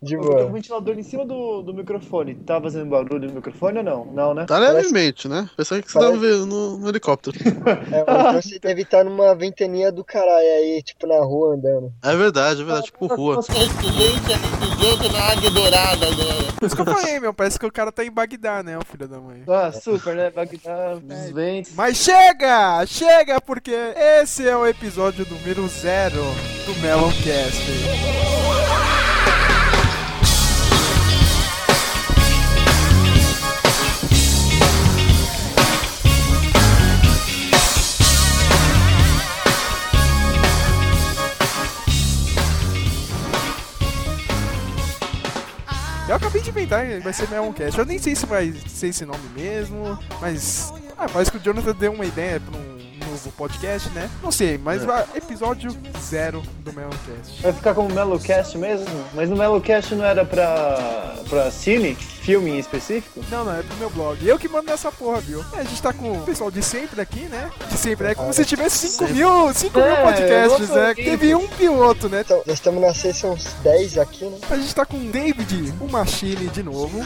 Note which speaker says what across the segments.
Speaker 1: De
Speaker 2: Eu tô com o
Speaker 1: boa.
Speaker 2: ventilador em cima do, do microfone. Tá fazendo barulho no microfone ou não? Não, né?
Speaker 3: Tá levemente, né? Pensei que você
Speaker 1: Parece-
Speaker 3: tava vendo no, no helicóptero.
Speaker 1: É, então você deve estar numa ventania do caralho aí, tipo, na rua andando.
Speaker 3: É verdade, é verdade, tipo rua.
Speaker 4: Por isso que eu falei, meu, parece que o cara tá em Bagdá, né, o filho da mãe.
Speaker 2: Ah, super, né? Bagdá, os ventos.
Speaker 4: Mas chega! Chega, porque esse é o episódio número zero do Meloncast. Eu acabei de inventar, vai ser Meloncast. Eu nem sei se vai ser esse nome mesmo, mas. Ah, parece que o Jonathan deu uma ideia pra um novo podcast, né? Não sei, mas vai- episódio zero do Meloncast.
Speaker 2: Vai ficar como Mellowcast mesmo? Mas no Mellowcast não era pra, pra cine? Filme em específico?
Speaker 4: Não, não, é pro meu blog. Eu que mando nessa porra, viu? É, a gente tá com o pessoal de sempre aqui, né? De sempre, é como se tivesse 5 mil, 5 mil
Speaker 2: É,
Speaker 4: podcasts,
Speaker 2: eu
Speaker 4: né? Teve um piloto, né?
Speaker 1: Então, nós estamos na sessão 10 aqui, né?
Speaker 4: A gente tá com o David, o Machine de novo.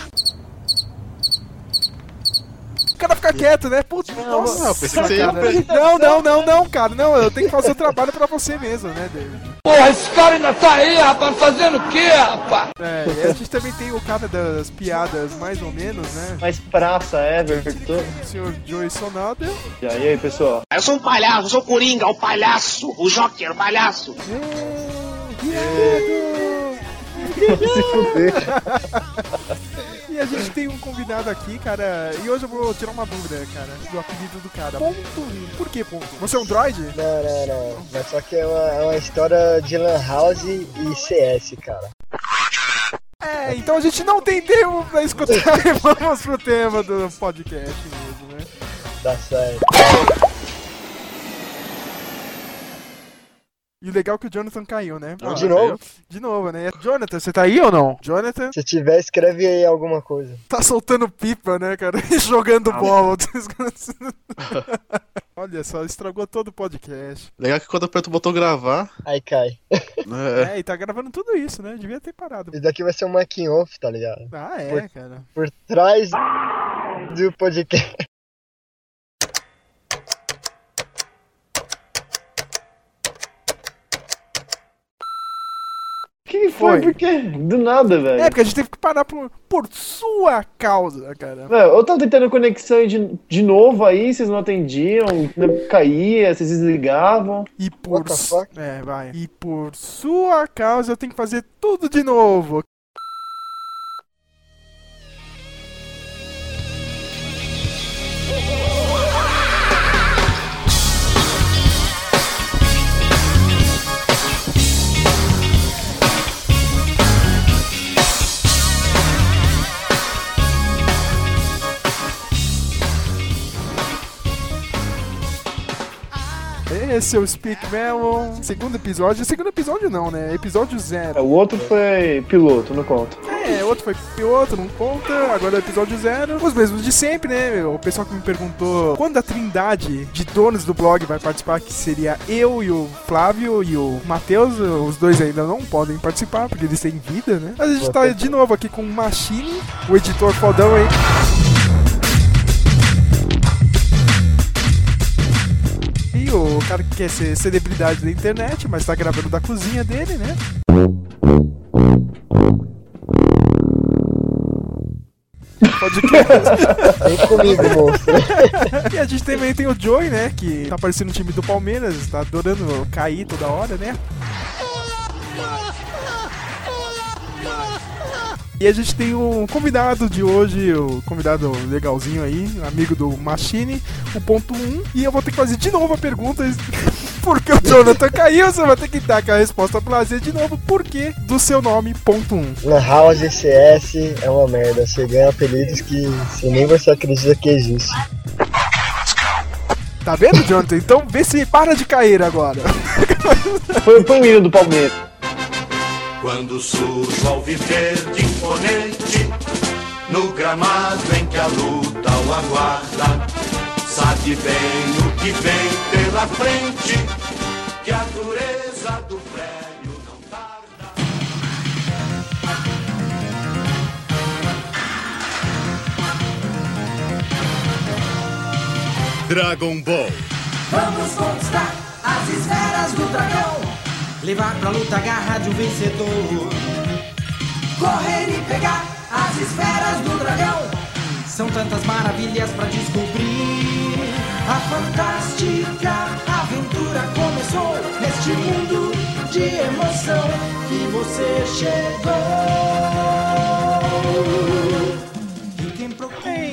Speaker 4: O cara fica quieto, né? Putz, nossa,
Speaker 3: não, você.
Speaker 4: Não, não, não, não, cara. Não, eu tenho que fazer o trabalho pra você mesmo, né, David?
Speaker 5: Porra, esse cara ainda tá aí, rapaz, fazendo o quê, rapaz?
Speaker 4: É, e a gente também tem o cara das piadas, mais ou menos, né?
Speaker 2: Mais praça, Everton.
Speaker 4: O senhor Joey Sonada.
Speaker 2: E aí, pessoal?
Speaker 6: Eu sou um palhaço, eu sou o Coringa, o palhaço, o Joker, o palhaço.
Speaker 2: Se fuder.
Speaker 4: E a gente tem um convidado aqui, cara. E hoje eu vou tirar uma dúvida, cara, do apelido do cara. Ponto 1. Por que ponto? Você é um droid?
Speaker 1: Não, não, não. Mas só que é uma, é uma história de Lan House e CS, cara.
Speaker 4: É, então a gente não tem tempo pra escutar. Vamos pro tema do podcast mesmo, né?
Speaker 1: Dá certo.
Speaker 4: E o legal é que o Jonathan caiu, né?
Speaker 3: Ah,
Speaker 1: De novo?
Speaker 4: De novo, né? Jonathan, você tá aí ou não? Jonathan
Speaker 1: Se tiver, escreve aí alguma coisa.
Speaker 4: tá soltando pipa, né, cara? E jogando bola. Olha só, estragou todo o podcast.
Speaker 3: Legal que quando aperta o botão gravar,
Speaker 1: Aí cai.
Speaker 3: né,
Speaker 4: É, e tá gravando tudo isso, né? Devia ter parado.
Speaker 1: Isso daqui vai ser um making off, tá ligado?
Speaker 4: Ah, é,
Speaker 1: Por-
Speaker 4: cara.
Speaker 1: Por trás do podcast.
Speaker 2: Foi?
Speaker 4: Foi.
Speaker 2: Por quê? Do nada, velho.
Speaker 4: É, porque a gente teve que parar por, por sua causa, cara.
Speaker 2: Meu, eu tava tentando conexão de, de novo aí, vocês não atendiam, caía, vocês desligavam.
Speaker 4: E por. É, vai. E por sua causa eu tenho que fazer tudo de novo. Esse é o Speak Melon, segundo episódio. Segundo episódio não, né? Episódio
Speaker 2: É,
Speaker 4: zero.
Speaker 2: O outro foi piloto, não conta.
Speaker 4: É, outro foi piloto, não conta. Agora é o episódio zero. Os mesmos de sempre, né? O pessoal que me perguntou quando a trindade de donos do blog vai participar, que seria eu e o Flávio e o Matheus. Os dois ainda não podem participar, porque eles têm vida, né? Mas a gente tá de novo aqui com o Machine, o editor fodão aí. E o cara que quer ser celebridade da internet, mas tá gravando da cozinha dele, né? Podcast.
Speaker 1: Vem comigo, monstro.
Speaker 4: E a gente também tem o Joey, né? Que tá aparecendo no time do Palmeiras, tá adorando cair toda hora, né? E a gente tem um convidado de hoje, o convidado legalzinho aí, amigo do Machine, o ponto 1. E eu vou ter que fazer de novo a pergunta. Por que o Jonathan caiu? Você vai ter que dar aquela resposta prazer de novo. Por que do seu nome, ponto 1?
Speaker 1: Lan House e CS é uma merda. Você ganha apelidos que você nem você acredita que existe.
Speaker 4: Tá vendo, Jonathan? Então vê se para de cair agora.
Speaker 2: Foi, o hino do Palmeiras.
Speaker 7: Quando surjo ao viver de imponente, no gramado em que a luta o aguarda, sabe bem o que vem pela frente, que a dureza do prédio não tarda. Dragon Ball.
Speaker 8: Vamos conquistar as esferas do dragão. Levar pra luta a garra de um vencedor. Correr e pegar as esferas do dragão. São tantas maravilhas pra descobrir. A fantástica aventura começou neste mundo de emoção que você chegou.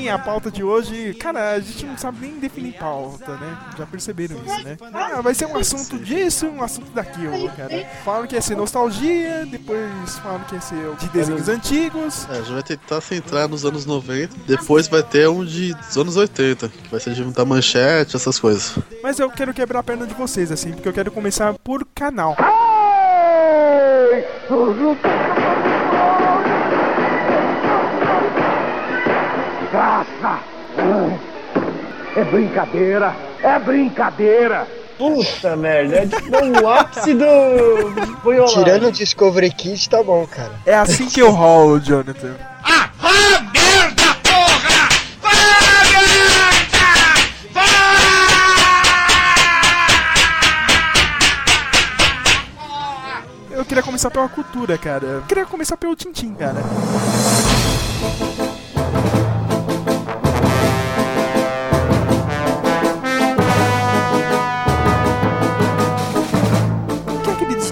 Speaker 4: A pauta de hoje, cara, a gente não sabe nem definir pauta, né? Já perceberam isso, né? Ah, vai ser um assunto disso, um assunto daquilo, cara. Falam que ia ser nostalgia, depois falam que ia ser de desenhos antigos.
Speaker 3: É, a gente vai tentar centrar nos anos 90. Depois vai ter um de, dos anos 80, que vai ser de da manchete, essas coisas.
Speaker 4: Mas eu quero quebrar a perna de vocês, assim, porque eu quero começar por canal.
Speaker 5: Graça! É brincadeira! É brincadeira!
Speaker 2: Puta merda, é tipo o ápice do.
Speaker 1: Tirando o Discovery Kids, tá bom, cara.
Speaker 4: É assim que eu rolo, Jonathan.
Speaker 5: Ah, ah, merda, porra! Ah, merda!
Speaker 4: Eu queria começar pela cultura, cara. Eu queria começar pelo Tintim, cara.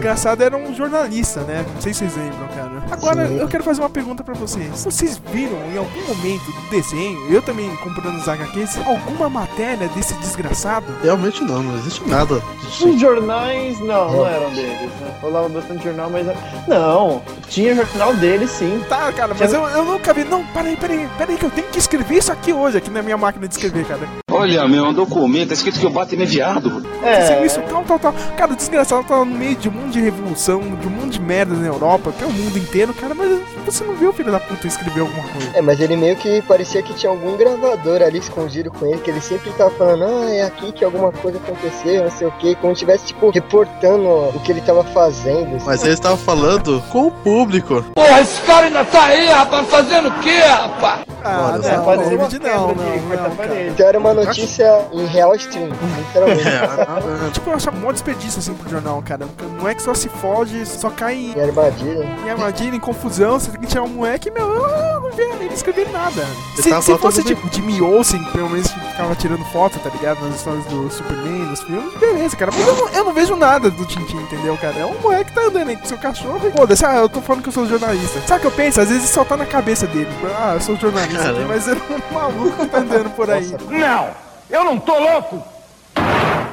Speaker 4: Desgraçado era um jornalista, né? Não sei se vocês lembram, cara. Agora,
Speaker 1: Sim.
Speaker 4: eu quero fazer uma pergunta pra vocês. Vocês viram em algum momento do desenho, eu também comprando os HQs, alguma matéria desse desgraçado?
Speaker 3: Realmente não, não existe nada.
Speaker 2: Os jornais, não, não eram deles, né? Rolava bastante jornal, mas. Não, tinha jornal deles sim.
Speaker 4: Tá, cara, mas eu, eu nunca vi. Não, peraí, peraí, peraí, que eu tenho que escrever isso aqui hoje, aqui na minha máquina de escrever, cara.
Speaker 9: Olha, meu, é um documento, tá escrito que o Batman é viado.
Speaker 2: É,
Speaker 4: isso, tal, tal, tal. Cara, o desgraçado tá no meio de um monte de revolução, de um monte de merda na Europa, que é o mundo inteiro, cara, mas você não viu o filho da puta escrever alguma coisa.
Speaker 1: É, mas ele meio que parecia que tinha algum gravador ali escondido com ele, que ele sempre tava falando, ah, é aqui que alguma coisa aconteceu, não sei o que, como se estivesse, tipo, reportando o que ele tava fazendo. assim.
Speaker 3: Mas ele estava falando com o público.
Speaker 5: Porra, esse cara ainda tá aí, rapaz, fazendo o quê, rapaz?
Speaker 4: Ah,
Speaker 3: Olha,
Speaker 2: é,
Speaker 4: não, não,
Speaker 2: quebra de
Speaker 4: não, não.
Speaker 1: Então era uma notícia em real stream, literalmente.
Speaker 3: É,
Speaker 4: Tipo, eu acho um mó desperdício, assim, pro jornal, cara. Não é que só se foge, só cai em,
Speaker 1: Em armadilha.
Speaker 4: em armadilha, em confusão, você que tirar um moleque, meu, eu não vi ele escrever nada. Se, se fosse
Speaker 3: de-
Speaker 4: tipo Jimmy Olsen, pelo menos que ficava tirando foto, tá ligado? Nas histórias do Superman, nos filmes, beleza, cara. Mas eu não, eu não vejo nada do Tintin, entendeu, cara? É um moleque que tá andando aí com seu cachorro e foda-se, ah, eu tô falando que eu sou jornalista. Sabe o que eu penso? Às vezes só tá na cabeça dele. Ah, eu sou jornalista,
Speaker 3: Caramba.
Speaker 4: mas é um maluco que tá andando por aí.
Speaker 5: Não! Eu não tô louco!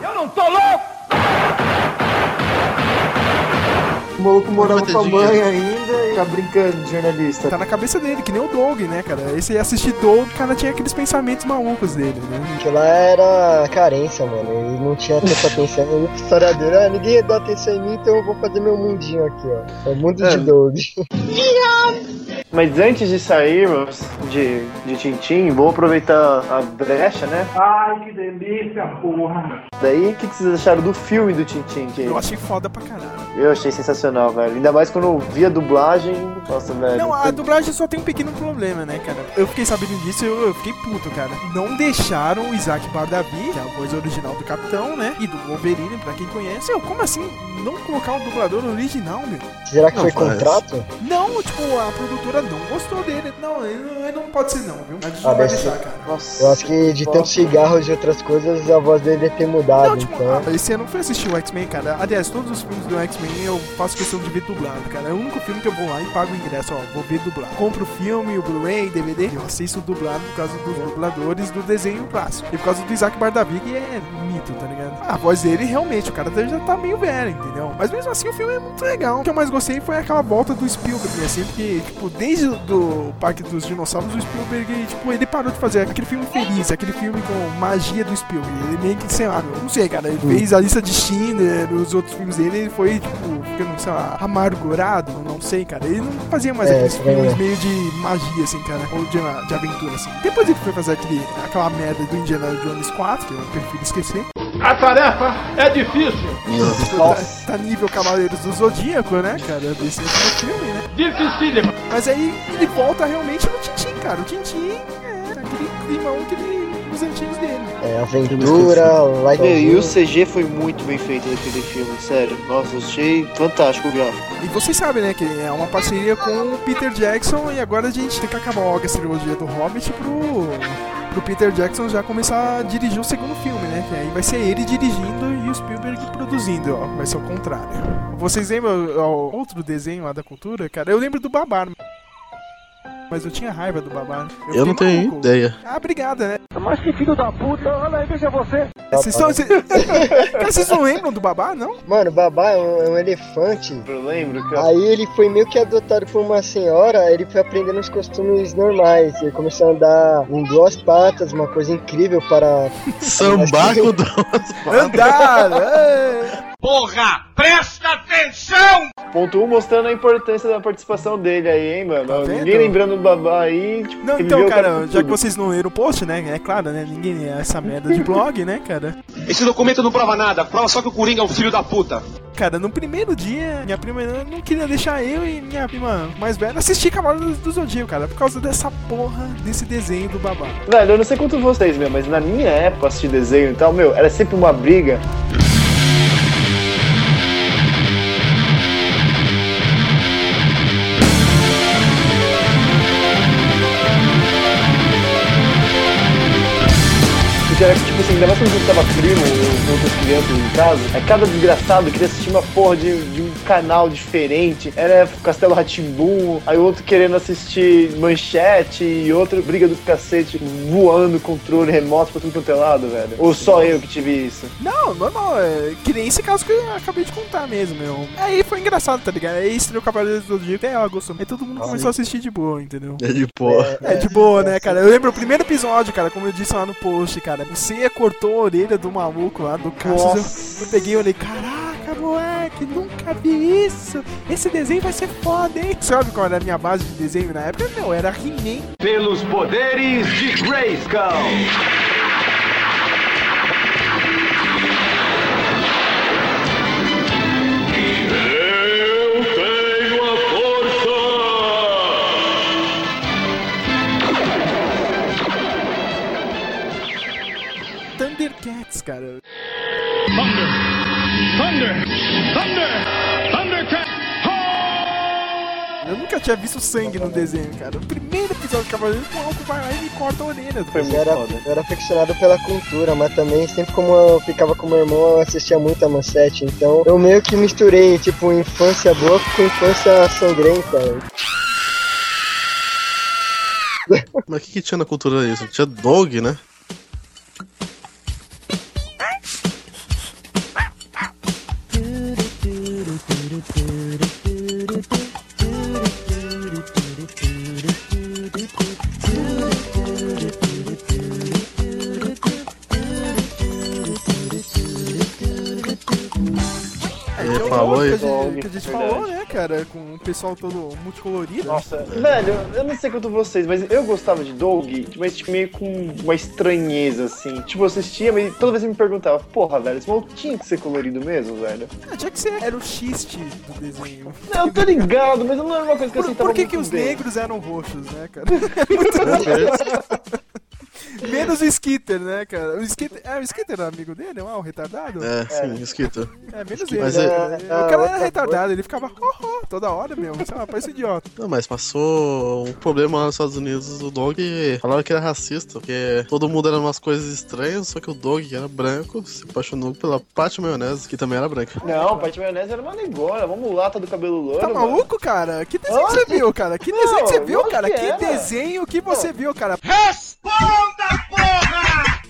Speaker 5: Eu não tô louco!
Speaker 2: O maluco morava com a mãe ainda e tá brincando de jornalista.
Speaker 4: Tá na cabeça dele, que nem o Doug, né, cara? Esse ia assistir Doug, o cara tinha aqueles pensamentos malucos dele, né?
Speaker 1: Porque lá era carência, mano. Ele não tinha tanta atenção. História dele, ah, ninguém dá atenção em mim, então eu vou fazer meu mundinho aqui, ó. É o mundo
Speaker 3: É.
Speaker 1: de Doug.
Speaker 2: Mas antes de sairmos de, de Tintim, vou aproveitar a brecha, né?
Speaker 5: Ai, que delícia, porra!
Speaker 2: Daí, o que, que vocês acharam do filme do Tintim? Que
Speaker 4: Eu achei foda pra caralho.
Speaker 2: Eu achei sensacional, velho. Ainda mais quando eu vi a dublagem. Nossa, velho.
Speaker 4: Não, a dublagem só tem um pequeno problema, né, cara? Eu fiquei sabendo disso e eu, eu fiquei puto, cara. Não deixaram o Isaac Bardavi, que é a voz original do Capitão, né? E do Wolverine, pra quem conhece. Eu, como assim não colocar o dublador original, meu?
Speaker 1: Será que
Speaker 3: Não
Speaker 1: foi contrato?
Speaker 4: Não, tipo, a produtora não gostou dele. Não, ele não, pode ser não, viu? A gente
Speaker 1: Ah,
Speaker 4: não vai deixar,
Speaker 1: ser.
Speaker 4: cara.
Speaker 2: Nossa.
Speaker 1: Eu acho que de tanto cigarro e outras coisas, a voz dele deve ter mudado,
Speaker 4: Não, tipo,
Speaker 1: então.
Speaker 4: ah, esse ano eu fui assistir o X-Men, cara. Aliás, todos os filmes do X-Men eu faço questão de ver dublado, cara. É o único filme que eu vou lá e pago o ingresso, ó, vou ver dublado. Compro o filme, o Blu-ray, DVD, eu assisto dublado por causa dos dubladores do desenho clássico. E por causa do Isaac Bardavi, que é mito, tá ligado? A voz dele, realmente, o cara já tá meio velho, entendeu? Mas mesmo assim, o filme é muito legal. O que eu mais gostei foi aquela volta do Spielberg, assim, porque, tipo, desde o do Parque dos Dinossauros, o Spielberg, tipo, ele parou de fazer aquele filme feliz, aquele filme com magia do Spielberg. Ele meio que, sei lá, não sei, cara, ele fez a lista de Schindler, os outros filmes dele, ele foi, tipo, ficando, sei lá, amargurado, não sei, cara. Ele não fazia mais
Speaker 1: É,
Speaker 4: aqueles
Speaker 1: isso
Speaker 4: filmes
Speaker 1: é.
Speaker 4: meio de magia, assim, cara, ou de, de aventura, assim. Depois ele foi fazer aquele, aquela merda do Indiana Jones 4, que eu prefiro esquecer.
Speaker 5: A tarefa é difícil!
Speaker 4: Tá, tá nível Cavaleiros do Zodíaco, né, cara, desse filme, né?
Speaker 5: Dificílima!
Speaker 4: Mas aí ele volta realmente no Tintin, cara. O Tintin é aquele climão que ele filmes antigos dele.
Speaker 1: É, aventura,
Speaker 2: Meu, e o. CG foi muito bem feito naquele filme, sério. Nossa, eu achei fantástico o gráfico.
Speaker 4: E vocês sabem, né, que é uma parceria com o Peter Jackson e agora a gente tem que acabar logo essa trilogia do Hobbit pro, pro Peter Jackson já começar a dirigir o segundo filme, né? Que aí vai ser ele dirigindo e o Spielberg produzindo, ó. Vai ser o contrário. Vocês lembram ó, outro desenho lá da cultura, cara? Eu lembro do Babar. Mas eu tinha raiva do Babar.
Speaker 3: Eu não
Speaker 4: fiquei
Speaker 3: tenho
Speaker 4: maluco.
Speaker 3: ideia.
Speaker 4: Ah, obrigada, né?
Speaker 5: Mas que filho da puta, olha aí, veja você.
Speaker 4: Vocês, estão, vocês... Cara, vocês não lembram do Babá, não?
Speaker 1: Mano, o Babá é um, é um elefante.
Speaker 2: Eu lembro eu...
Speaker 1: Aí ele foi meio que adotado por uma senhora, ele foi aprendendo os costumes normais. Ele começou a andar em duas patas, uma coisa incrível para.
Speaker 3: Sambar com duas
Speaker 4: Andar!
Speaker 6: Porra, presta atenção!
Speaker 2: Ponto 1 um, mostrando a importância da participação dele aí, hein, mano.
Speaker 4: Tá?
Speaker 2: Ninguém lembrando do babá aí. Tipo,
Speaker 4: Não, então, cara,
Speaker 2: com
Speaker 4: já que vocês não leram o post, né? É claro, né? Ninguém é essa merda de blog, né, cara?
Speaker 6: Esse documento não prova nada, prova só que o Coringa é um filho da puta.
Speaker 4: Cara, no primeiro dia, minha prima não queria deixar eu e minha prima mais velha assistir Cavaleiros do Zodíaco, cara, por causa dessa porra desse desenho do babá.
Speaker 2: Velho, eu não sei quanto vocês, meu, mas na minha época assistir desenho e tal, meu, era sempre uma briga. Era tipo assim, ainda mais quando você tava primo ou com outras crianças em casa, aí cada desgraçado queria assistir uma porra de, de um canal diferente. Era Castelo Ratimbum, aí outro querendo assistir manchete e outro briga do cacete voando controle remoto pra tudo quanto é lado, velho. Ou só eu que tive isso.
Speaker 4: Não, normal, é que nem esse caso que eu acabei de contar mesmo, meu. Aí foi engraçado, tá ligado? Aí estreou Cavaleiros do Zodíaco, até ela gostou. Aí todo mundo começou a assistir de boa, entendeu?
Speaker 3: É de porra.
Speaker 4: É de boa, né, cara? Eu lembro o primeiro episódio, cara, como eu disse lá no post, cara. Você cortou a orelha do maluco lá, do Cassius. Eu, eu peguei e olhei, caraca, moleque, nunca vi isso. Esse desenho vai ser foda, hein? Sabe qual era a minha base de desenho na época? Não, era He-Man.
Speaker 5: Pelos poderes de Grayskull.
Speaker 4: Thundercats, cara. Eu nunca tinha visto sangue no desenho, cara. O primeiro episódio do Cavaleiro, o maluco vai lá e me corta a orelha.
Speaker 1: Eu era, eu era aficionado pela cultura, mas também sempre como eu ficava com meu irmão, eu assistia muito a manchete. Então eu meio que misturei, tipo, infância boa com infância sangrenta.
Speaker 3: Mas o que, que tinha na cultura isso? Tinha dog, né?
Speaker 4: Dog que a gente, que a gente falou, né, cara? Com o pessoal todo multicolorido.
Speaker 2: Nossa, velho, eu não sei quanto vocês, mas eu gostava de Dog, mas tipo, meio com uma estranheza, assim. Tipo, eu assistia, mas toda vez eu me perguntava, porra, velho, esse maluco tinha que ser colorido mesmo, velho?
Speaker 4: Ah, tinha que ser. Era o xiste do desenho.
Speaker 2: Não, eu tô ligado, mas não era uma coisa que eu
Speaker 4: Por,
Speaker 2: aceitava
Speaker 4: por que, que os
Speaker 2: bem.
Speaker 4: negros eram roxos, né, cara?
Speaker 3: É,
Speaker 4: Menos o Skitter, né, cara? O Skitter, é, o Skitter era amigo dele, não é? O retardado?
Speaker 3: é sim, escrito.
Speaker 4: É, menos ele.
Speaker 3: Mas
Speaker 4: né?
Speaker 1: é-
Speaker 4: o cara era retardado, ele ficava oh, oh, toda hora mesmo. Sei lá, parece idiota.
Speaker 3: Não, mas passou um problema lá nos Estados Unidos. O Dog falava que era racista, porque todo mundo era umas coisas estranhas, só que o Dog, que era branco, se apaixonou pela Paty Maionese, que também era branca.
Speaker 2: Não, Paty Maionese era uma negócia, uma mulata do cabelo loiro.
Speaker 4: Tá
Speaker 2: mano.
Speaker 4: maluco, cara? Que desenho
Speaker 2: Nossa.
Speaker 4: você viu, cara? Que
Speaker 2: Não,
Speaker 4: desenho que você viu, cara?
Speaker 2: que
Speaker 4: Que desenho que você viu, cara?
Speaker 6: Responda, porra!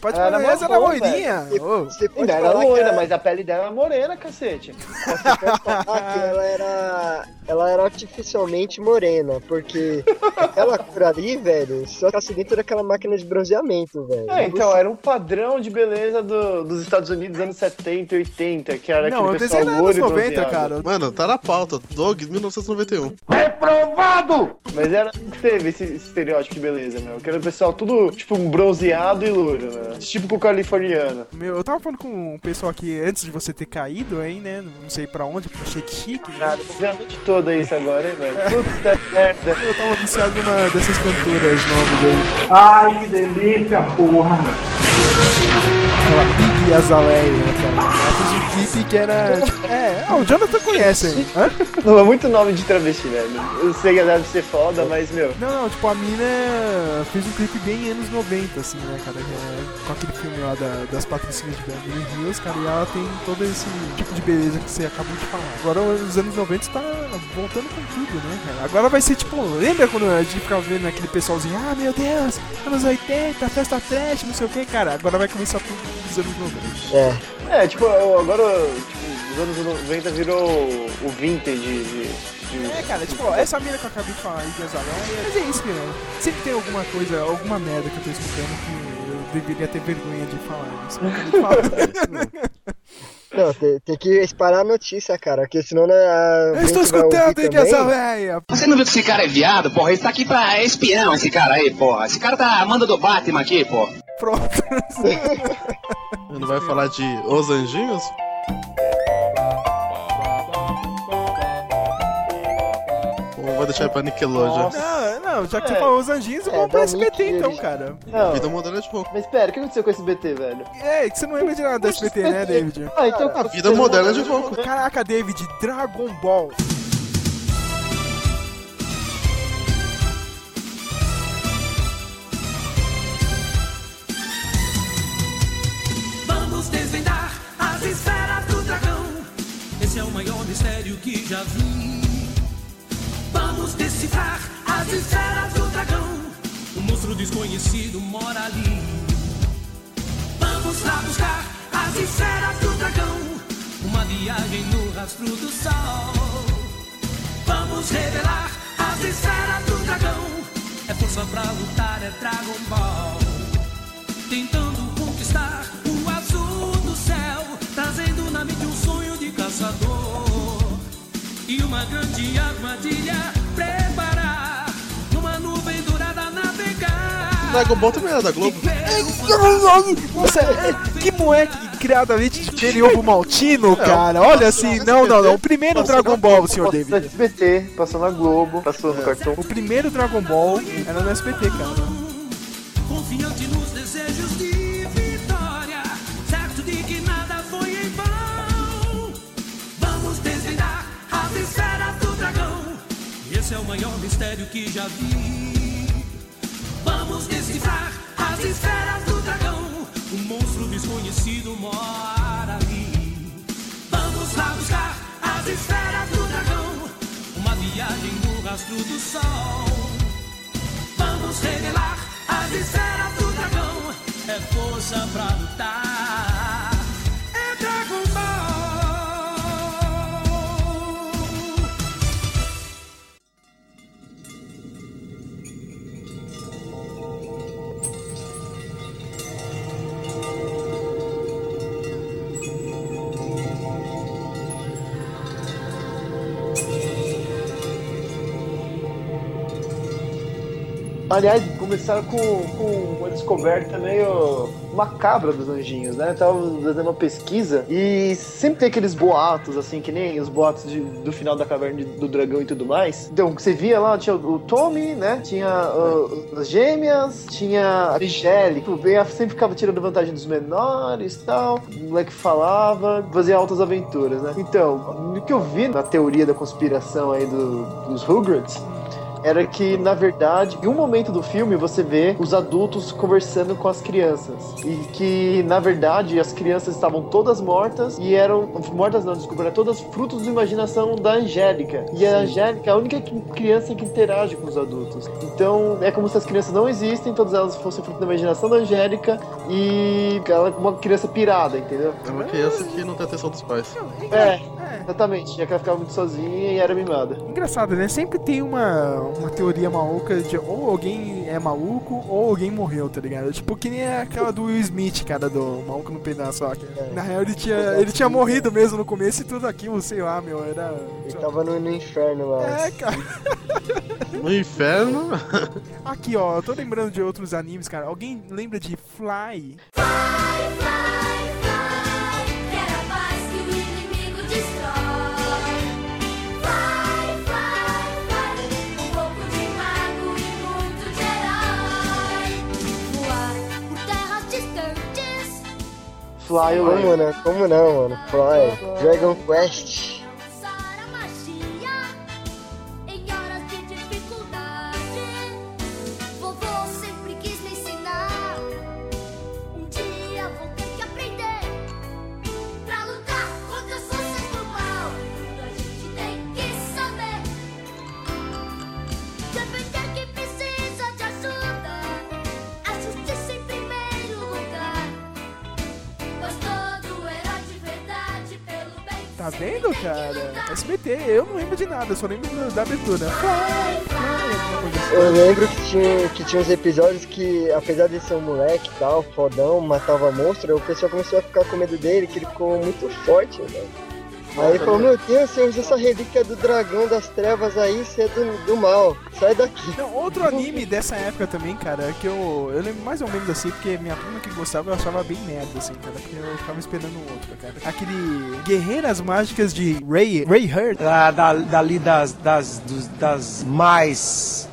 Speaker 4: Pode
Speaker 2: Era
Speaker 4: parecer, essa era loirinha.
Speaker 1: Você, você
Speaker 2: era loira,
Speaker 1: era-
Speaker 2: mas a pele dela era morena, cacete.
Speaker 1: você pode falar que ela era, ela era artificialmente morena, porque aquela cor ali, velho, só tá dentro daquela máquina de bronzeamento, velho.
Speaker 2: É, então, era um padrão de beleza do- dos Estados Unidos anos 70 e 80, que era
Speaker 4: Não,
Speaker 2: pessoal
Speaker 4: era anos
Speaker 2: loiro e
Speaker 4: 90,
Speaker 2: bronzeado.
Speaker 4: cara.
Speaker 3: Mano, tá na pauta. Dog 1991.
Speaker 5: Reprovado!
Speaker 2: Mas era, teve esse, esse estereótipo de beleza, meu. Que era o pessoal tudo, tipo, um bronzeado e loiro, né? Típico californiano.
Speaker 4: Meu, eu tava falando com o pessoal aqui antes de você ter caído aí, né? Não sei pra onde, pro Shake Chique. né?
Speaker 2: Cara, vendo a noite toda isso agora, hein, velho? Puta merda.
Speaker 4: Eu tava viciado numa dessas cantoras novas aí.
Speaker 5: Ai, que delícia, porra!
Speaker 4: Aquela Big Azaleia, cara. Ela fez um clipe que era. tipo, É, ah, o Jonathan conhece. hein? Hã?
Speaker 2: Não, é muito nome de travesti, velho. Eu sei que deve ser foda, mas, meu.
Speaker 4: Não, não, tipo, a mina fez um clipe bem anos 90, assim, né, cara? é Com aquele filme lá da- das patricinhas de Beverly Hills, cara, e ela tem todo esse tipo de beleza que você acabou de falar. Agora, os anos 90 tá voltando com tudo, né, cara? Agora vai ser tipo, lembra quando a gente ficava vendo aquele pessoalzinho, ah, meu Deus, anos 80, festa trash, não sei o que, cara? Agora vai começar tudo dos anos 90.
Speaker 1: É.
Speaker 2: É, tipo, agora, tipo, os anos 90 virou o vintage de. de-
Speaker 4: É, cara, tipo, ó, essa mina que eu acabei de falar aí de Azaleia, mas é isso, cara. Sempre tem alguma coisa, alguma merda que eu tô escutando que eu deveria ter vergonha de falar isso. Eu acabei de falar.
Speaker 1: Não, tem, tem que espalhar a notícia, cara, porque senão né, a
Speaker 4: Eu estou escutando, hein, essa véia.
Speaker 6: Você não viu que esse cara é viado, porra? Ele tá aqui pra é espião, esse cara aí, porra. Esse cara tá manda do Batman aqui, porra.
Speaker 4: Pronto.
Speaker 3: Ele vai falar de Os Anjinhos? Ou vai deixar pra Nickelodeon?
Speaker 4: Não, não, já que você
Speaker 2: É.
Speaker 4: falou os anjinhos,
Speaker 1: É,
Speaker 4: vamos pra
Speaker 1: da
Speaker 4: SBT então, cara.
Speaker 2: Não,
Speaker 3: Vida moderna de pouco.
Speaker 2: mas pera, o que aconteceu com esse BT, velho?
Speaker 4: É, que você não lembra de nada da SBT, né, David?
Speaker 2: Ah, então.
Speaker 3: A vida moderna de pouco.
Speaker 4: Caraca, David, Dragon Ball.
Speaker 8: Vamos desvendar as esferas do dragão. Esse é o maior mistério que já vi. Vamos decifrar as esferas do dragão. Um monstro desconhecido mora ali. Vamos lá buscar as esferas do dragão. Uma viagem no rastro do sol. Vamos revelar as esferas do dragão. É força pra lutar, é Dragon Ball tentando conquistar e uma grande armadilha preparar, numa nuvem dourada navegar.
Speaker 3: Dragon Ball também era da Globo.
Speaker 4: Nossa, é, que moleque criadamente inferior pro Maltino, cara. Olha assim, não, não, não. O primeiro Dragon Ball, senhor
Speaker 2: Passou no
Speaker 4: David.
Speaker 2: SBT, passou na Globo, passou no cartão.
Speaker 4: O primeiro Dragon Ball era no SBT, cara.
Speaker 8: É o maior mistério que já vi. Vamos decifrar as esferas do dragão. Um monstro desconhecido mora ali. Vamos lá buscar as esferas do dragão. Uma viagem no rastro do sol. Vamos revelar as esferas do dragão. É força pra lutar.
Speaker 2: Aliás, começaram com, com uma descoberta meio macabra dos anjinhos, né? Eu tava fazendo uma pesquisa e sempre tem aqueles boatos, assim, que nem os boatos de- do final da caverna de- do dragão e tudo mais. Então, você via lá, tinha o Tommy, né? Tinha uh, as gêmeas, tinha a Michelle. O Ben sempre ficava tirando vantagem dos menores e tal. O moleque falava, fazia altas aventuras, né? Então, o que eu vi na teoria da conspiração aí do- dos Rugrats era que, na verdade, em um momento do filme você vê os adultos conversando com as crianças. E que, na verdade, as crianças estavam todas mortas e eram. Mortas não, desculpa, eram todas frutos da imaginação da Angélica. E a Angélica é a única criança que interage com os adultos. Então, é como se as crianças não existem, todas elas fossem fruto da imaginação da Angélica e ela é uma criança pirada, entendeu?
Speaker 3: É uma criança que não tem atenção dos pais.
Speaker 2: É, exatamente. Já que ela ficava muito sozinha e era mimada.
Speaker 4: Engraçado, né? Sempre tem uma, uma teoria maluca de ou alguém é maluco ou alguém morreu, tá ligado? Tipo, que nem aquela do Will Smith, cara, do maluco no pedaço lá. que, Na real, ele tinha, ele tinha morrido mesmo no começo e tudo aquilo, sei lá, meu, era...
Speaker 1: Ele tava no, no inferno lá.
Speaker 4: É, cara.
Speaker 3: No inferno?
Speaker 4: Aqui, ó, eu tô lembrando de outros animes, cara. Alguém lembra de Fly?
Speaker 10: Quer
Speaker 2: Fly
Speaker 1: Como não? Como não, mano? Fly, Dragon Quest.
Speaker 4: Nada, eu só lembro da abertura. Assim.
Speaker 1: Eu lembro que tinha, que tinha uns episódios que, apesar de ser um moleque e tal, fodão, matava monstro, o pessoal começou a ficar com medo dele, que ele ficou muito forte, velho. Aí ele falou, meu Deus, você usa essa relíquia do dragão das trevas aí, você é do, do mal, sai daqui.
Speaker 4: Não, outro anime dessa época também, cara, que eu, eu lembro mais ou menos assim, porque minha prima que gostava eu achava bem merda, assim, cara, porque eu ficava esperando um outro, cara. Aquele Guerreiras Mágicas de Ray, Ray Hurt.
Speaker 11: Da, da, dali das, das, dos- das mais.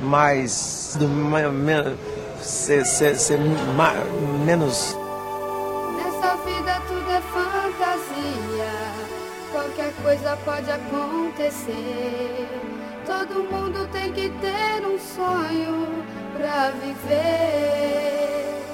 Speaker 11: mais. Do, me, me- ser, ser, ser ma- menos.
Speaker 12: Nessa vida tudo é fantasia, qualquer coisa pode acontecer. Todo mundo tem que ter um sonho pra viver.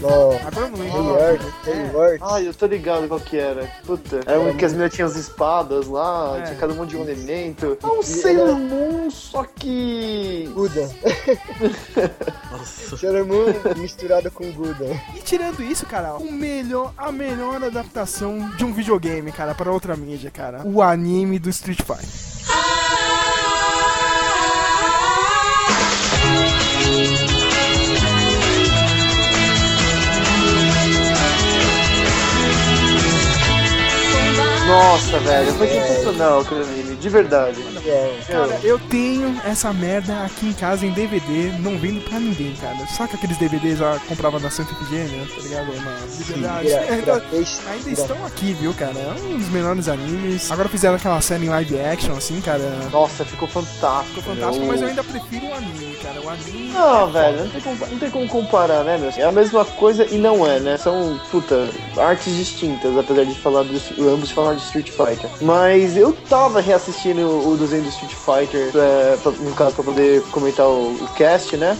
Speaker 1: Não,
Speaker 4: Agora eu não lembro.
Speaker 2: Ai, eu tô ligado qual que era. Puta, era um que as meninas tinham as espadas lá,
Speaker 4: É.
Speaker 2: tinha cada um de um elemento. É um Sailor Moon, só que.
Speaker 1: Guda.
Speaker 3: Nossa.
Speaker 1: Sailor Moon misturado com Guda.
Speaker 4: E tirando isso, cara, o melhor, a melhor adaptação de um videogame, cara, para outra mídia, cara. O anime do Street Fighter.
Speaker 2: Nossa, velho, foi sensacional aquele anime, de verdade.
Speaker 1: É,
Speaker 4: Cara, eu tenho essa merda aqui em casa em DVD, não vendo pra ninguém, cara. Saca aqueles DVDs já comprava na Santa Efigênia, tá ligado? Na
Speaker 1: gra-
Speaker 4: Ainda, ainda estão aqui, viu, cara? É um dos melhores animes. Agora fizeram aquela série em live action, assim, cara.
Speaker 2: Nossa, ficou fantástico.
Speaker 4: Ficou fantástico,
Speaker 2: meu.
Speaker 4: mas eu ainda prefiro o anime, cara. O anime.
Speaker 2: Não, velho, não tem, como, não tem como comparar, né, meu? É a mesma coisa e não é, né? São, puta, artes distintas, apesar de falar do, ambos falar de Street Fighter. Mas eu tava reassistindo o desenho do Street Fighter, é, pra- no caso, pra poder comentar o, o cast, né?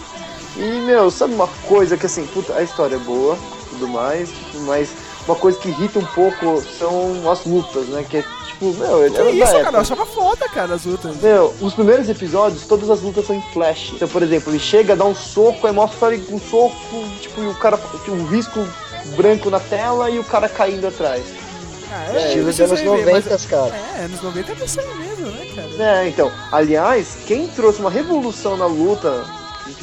Speaker 2: E, meu, sabe uma coisa que, assim, puta, a história é boa, tudo mais, mas uma coisa que irrita um pouco são as lutas, né? Que é, tipo, meu,
Speaker 4: Que
Speaker 2: era
Speaker 4: isso, cara? Eu achava foda, cara, as lutas.
Speaker 2: Meu, os primeiros episódios, todas as lutas são em flash. Então, por exemplo, ele chega, dá um soco, aí mostra um soco, tipo, e o cara, tipo, um risco branco na tela e o cara caindo atrás.
Speaker 4: Ah,
Speaker 1: É, estilo
Speaker 4: eu
Speaker 1: dos anos
Speaker 4: sei ver, mas-
Speaker 1: 90, cara.
Speaker 4: É, anos 90 é isso mesmo, né, cara?
Speaker 2: É, então, aliás, quem trouxe uma revolução na luta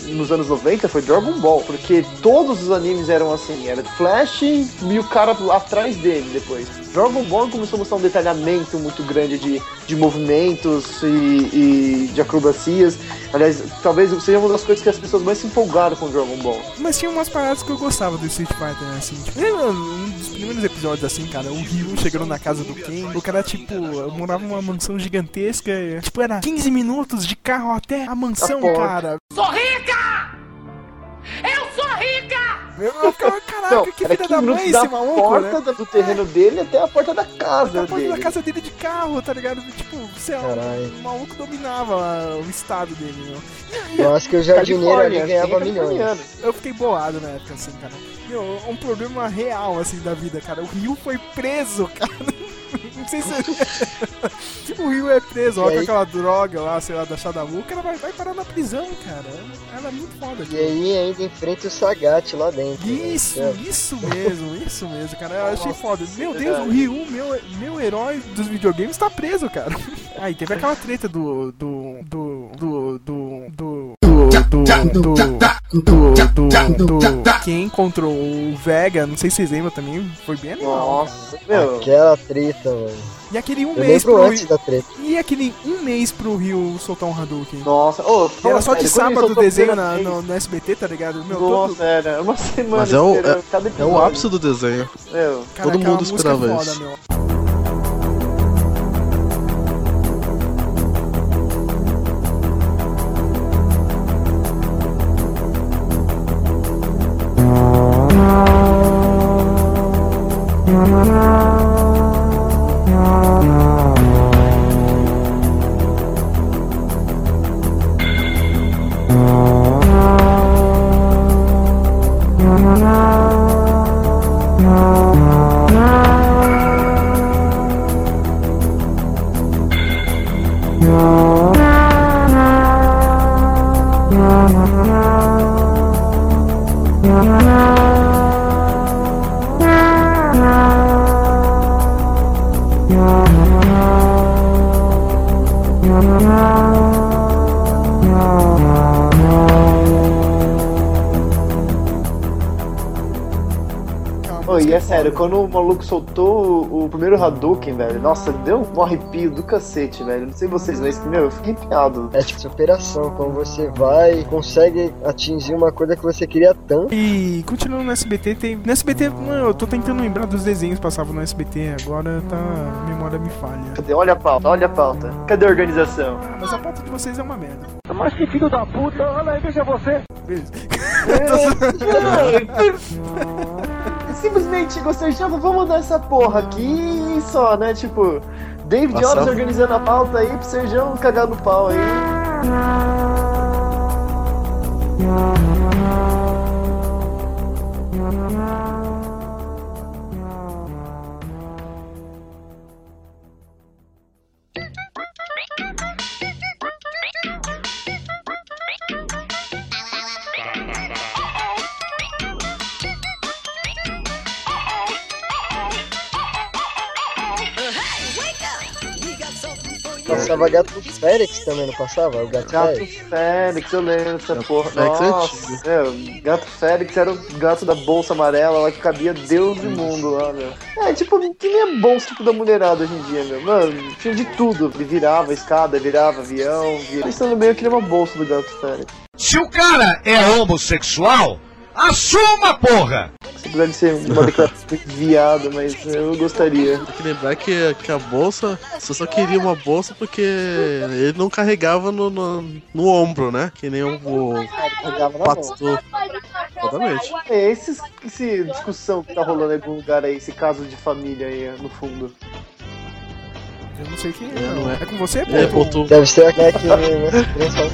Speaker 2: nos anos 90 foi Dragon Ball, porque todos os animes eram assim, era Flash e o cara atrás dele depois. Dragon Ball começou a mostrar um detalhamento muito grande de, de movimentos e, e de acrobacias. Aliás, talvez seja uma das coisas que as pessoas mais se empolgaram com Dragon Ball.
Speaker 4: Mas tinha umas paradas que eu gostava do Street Fighter, né, assim. Tipo, lembra um dos primeiros episódios, assim, cara? O Ryu chegando na casa do Ken. O cara, tipo, morava numa mansão gigantesca. e, Tipo, era 15 minutos de carro até a mansão,
Speaker 2: A
Speaker 4: cara.
Speaker 5: Sou rica! Eu sou rica!
Speaker 4: Eu, eu ficava, caraca,
Speaker 2: Não,
Speaker 4: que filha
Speaker 2: 15
Speaker 4: da mãe esse maluco,
Speaker 2: porta
Speaker 4: né?
Speaker 2: do terreno dele até a porta da casa
Speaker 4: Da porta
Speaker 2: dele.
Speaker 4: da casa dele de carro, tá ligado? Tipo, é
Speaker 1: Caralho.
Speaker 4: um maluco dominava o estado dele, meu.
Speaker 1: Eu acho que o jardineiro ali
Speaker 2: Califórnia,
Speaker 1: ganhava milhões.
Speaker 4: Eu fiquei bolado na época, assim, cara. Meu, um problema real, assim, da vida, cara. O Ryu foi preso, cara. Tipo o Rio é preso,
Speaker 1: olha
Speaker 4: aquela droga lá, sei lá, da Shadamu, que ela vai, vai parar na prisão, cara. Ela é muito foda.
Speaker 1: E aí ainda enfrenta o Sagat lá dentro. Né?
Speaker 4: Isso,
Speaker 1: né?
Speaker 4: isso mesmo, isso mesmo, cara. Eu achei foda. Meu Deus, o Ryu, meu, meu herói dos videogames, tá preso, cara. Aí teve aquela treta do. do. do. do. do. do. Do, do, do, do, quem encontrou o Vega, não sei se vocês lembram também, foi bem animal.
Speaker 2: Nossa, meu.
Speaker 1: Aquela treta, mano.
Speaker 4: E aquele um
Speaker 1: Eu
Speaker 4: mês pro
Speaker 1: antes
Speaker 4: Rio.
Speaker 1: da treta.
Speaker 4: E aquele um mês pro Rio soltar um Hadouken.
Speaker 2: Nossa, ô,
Speaker 4: Era só de sábado o desenho na- no, no SBT, tá ligado? Meu,
Speaker 2: Nossa,
Speaker 4: todo...
Speaker 2: era uma semana
Speaker 3: Mas é o, é, é o ápice do desenho.
Speaker 2: Meu,
Speaker 4: Cara,
Speaker 3: Todo mundo
Speaker 4: é
Speaker 3: esperava
Speaker 4: foda,
Speaker 3: isso.
Speaker 4: meu.
Speaker 2: Sério, quando o maluco soltou o, o primeiro Hadouken, velho, nossa, deu um arrepio do cacete, velho. Não sei vocês, mas, meu, eu fiquei arrepiado.
Speaker 1: É tipo superação, quando você vai e consegue atingir uma coisa que você queria tanto.
Speaker 4: E continuando no SBT, tem. No SBT, mano, eu tô tentando lembrar dos desenhos que passavam no SBT, agora tá. A memória me falha.
Speaker 2: Cadê? Olha a pauta, olha a pauta. Cadê a organização?
Speaker 4: Mas a pauta de vocês é uma merda.
Speaker 5: Mas que filho da puta, olha aí, veja você.
Speaker 4: Beleza.
Speaker 2: Simplesmente gostei de vamos mudar essa porra aqui e só, né? Tipo, David
Speaker 3: Passava.
Speaker 2: Jones organizando a pauta aí pro Serjão cagar no pau aí.
Speaker 1: Passava gato Félix também, não passava? O gato
Speaker 2: Gato
Speaker 1: Félix.
Speaker 2: Félix, eu lembro dessa
Speaker 3: Gato
Speaker 2: porra.
Speaker 3: Félix é
Speaker 2: Nossa, meu, Gato Félix era o gato da bolsa amarela lá que cabia Deus e mundo lá, meu. É, tipo, que nem é bolsa tipo da mulherada hoje em dia, meu. Mano, tinha de tudo. Ele virava escada, virava avião, virava. Pensando bem, eu queria uma bolsa do Gato Félix.
Speaker 5: Se o cara é homossexual, assuma, porra!
Speaker 2: Apesar de ser uma declaração viada, mas eu gostaria.
Speaker 3: Tem que lembrar que, que a bolsa, você só queria uma bolsa porque ele não carregava no, no, no ombro, né? Que nem o, o
Speaker 2: mão.
Speaker 3: do. Exatamente.
Speaker 2: É, esses, esse discussão que tá rolando em algum lugar aí, esse caso de família aí, no fundo.
Speaker 4: Eu não sei quem é.
Speaker 3: É,
Speaker 4: não. É,
Speaker 3: é.
Speaker 4: com você,
Speaker 3: É,
Speaker 4: pô?
Speaker 3: botou.
Speaker 1: Deve ser aquele que nessa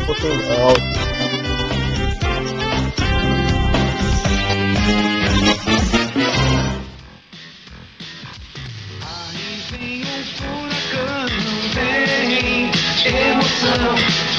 Speaker 8: emoção,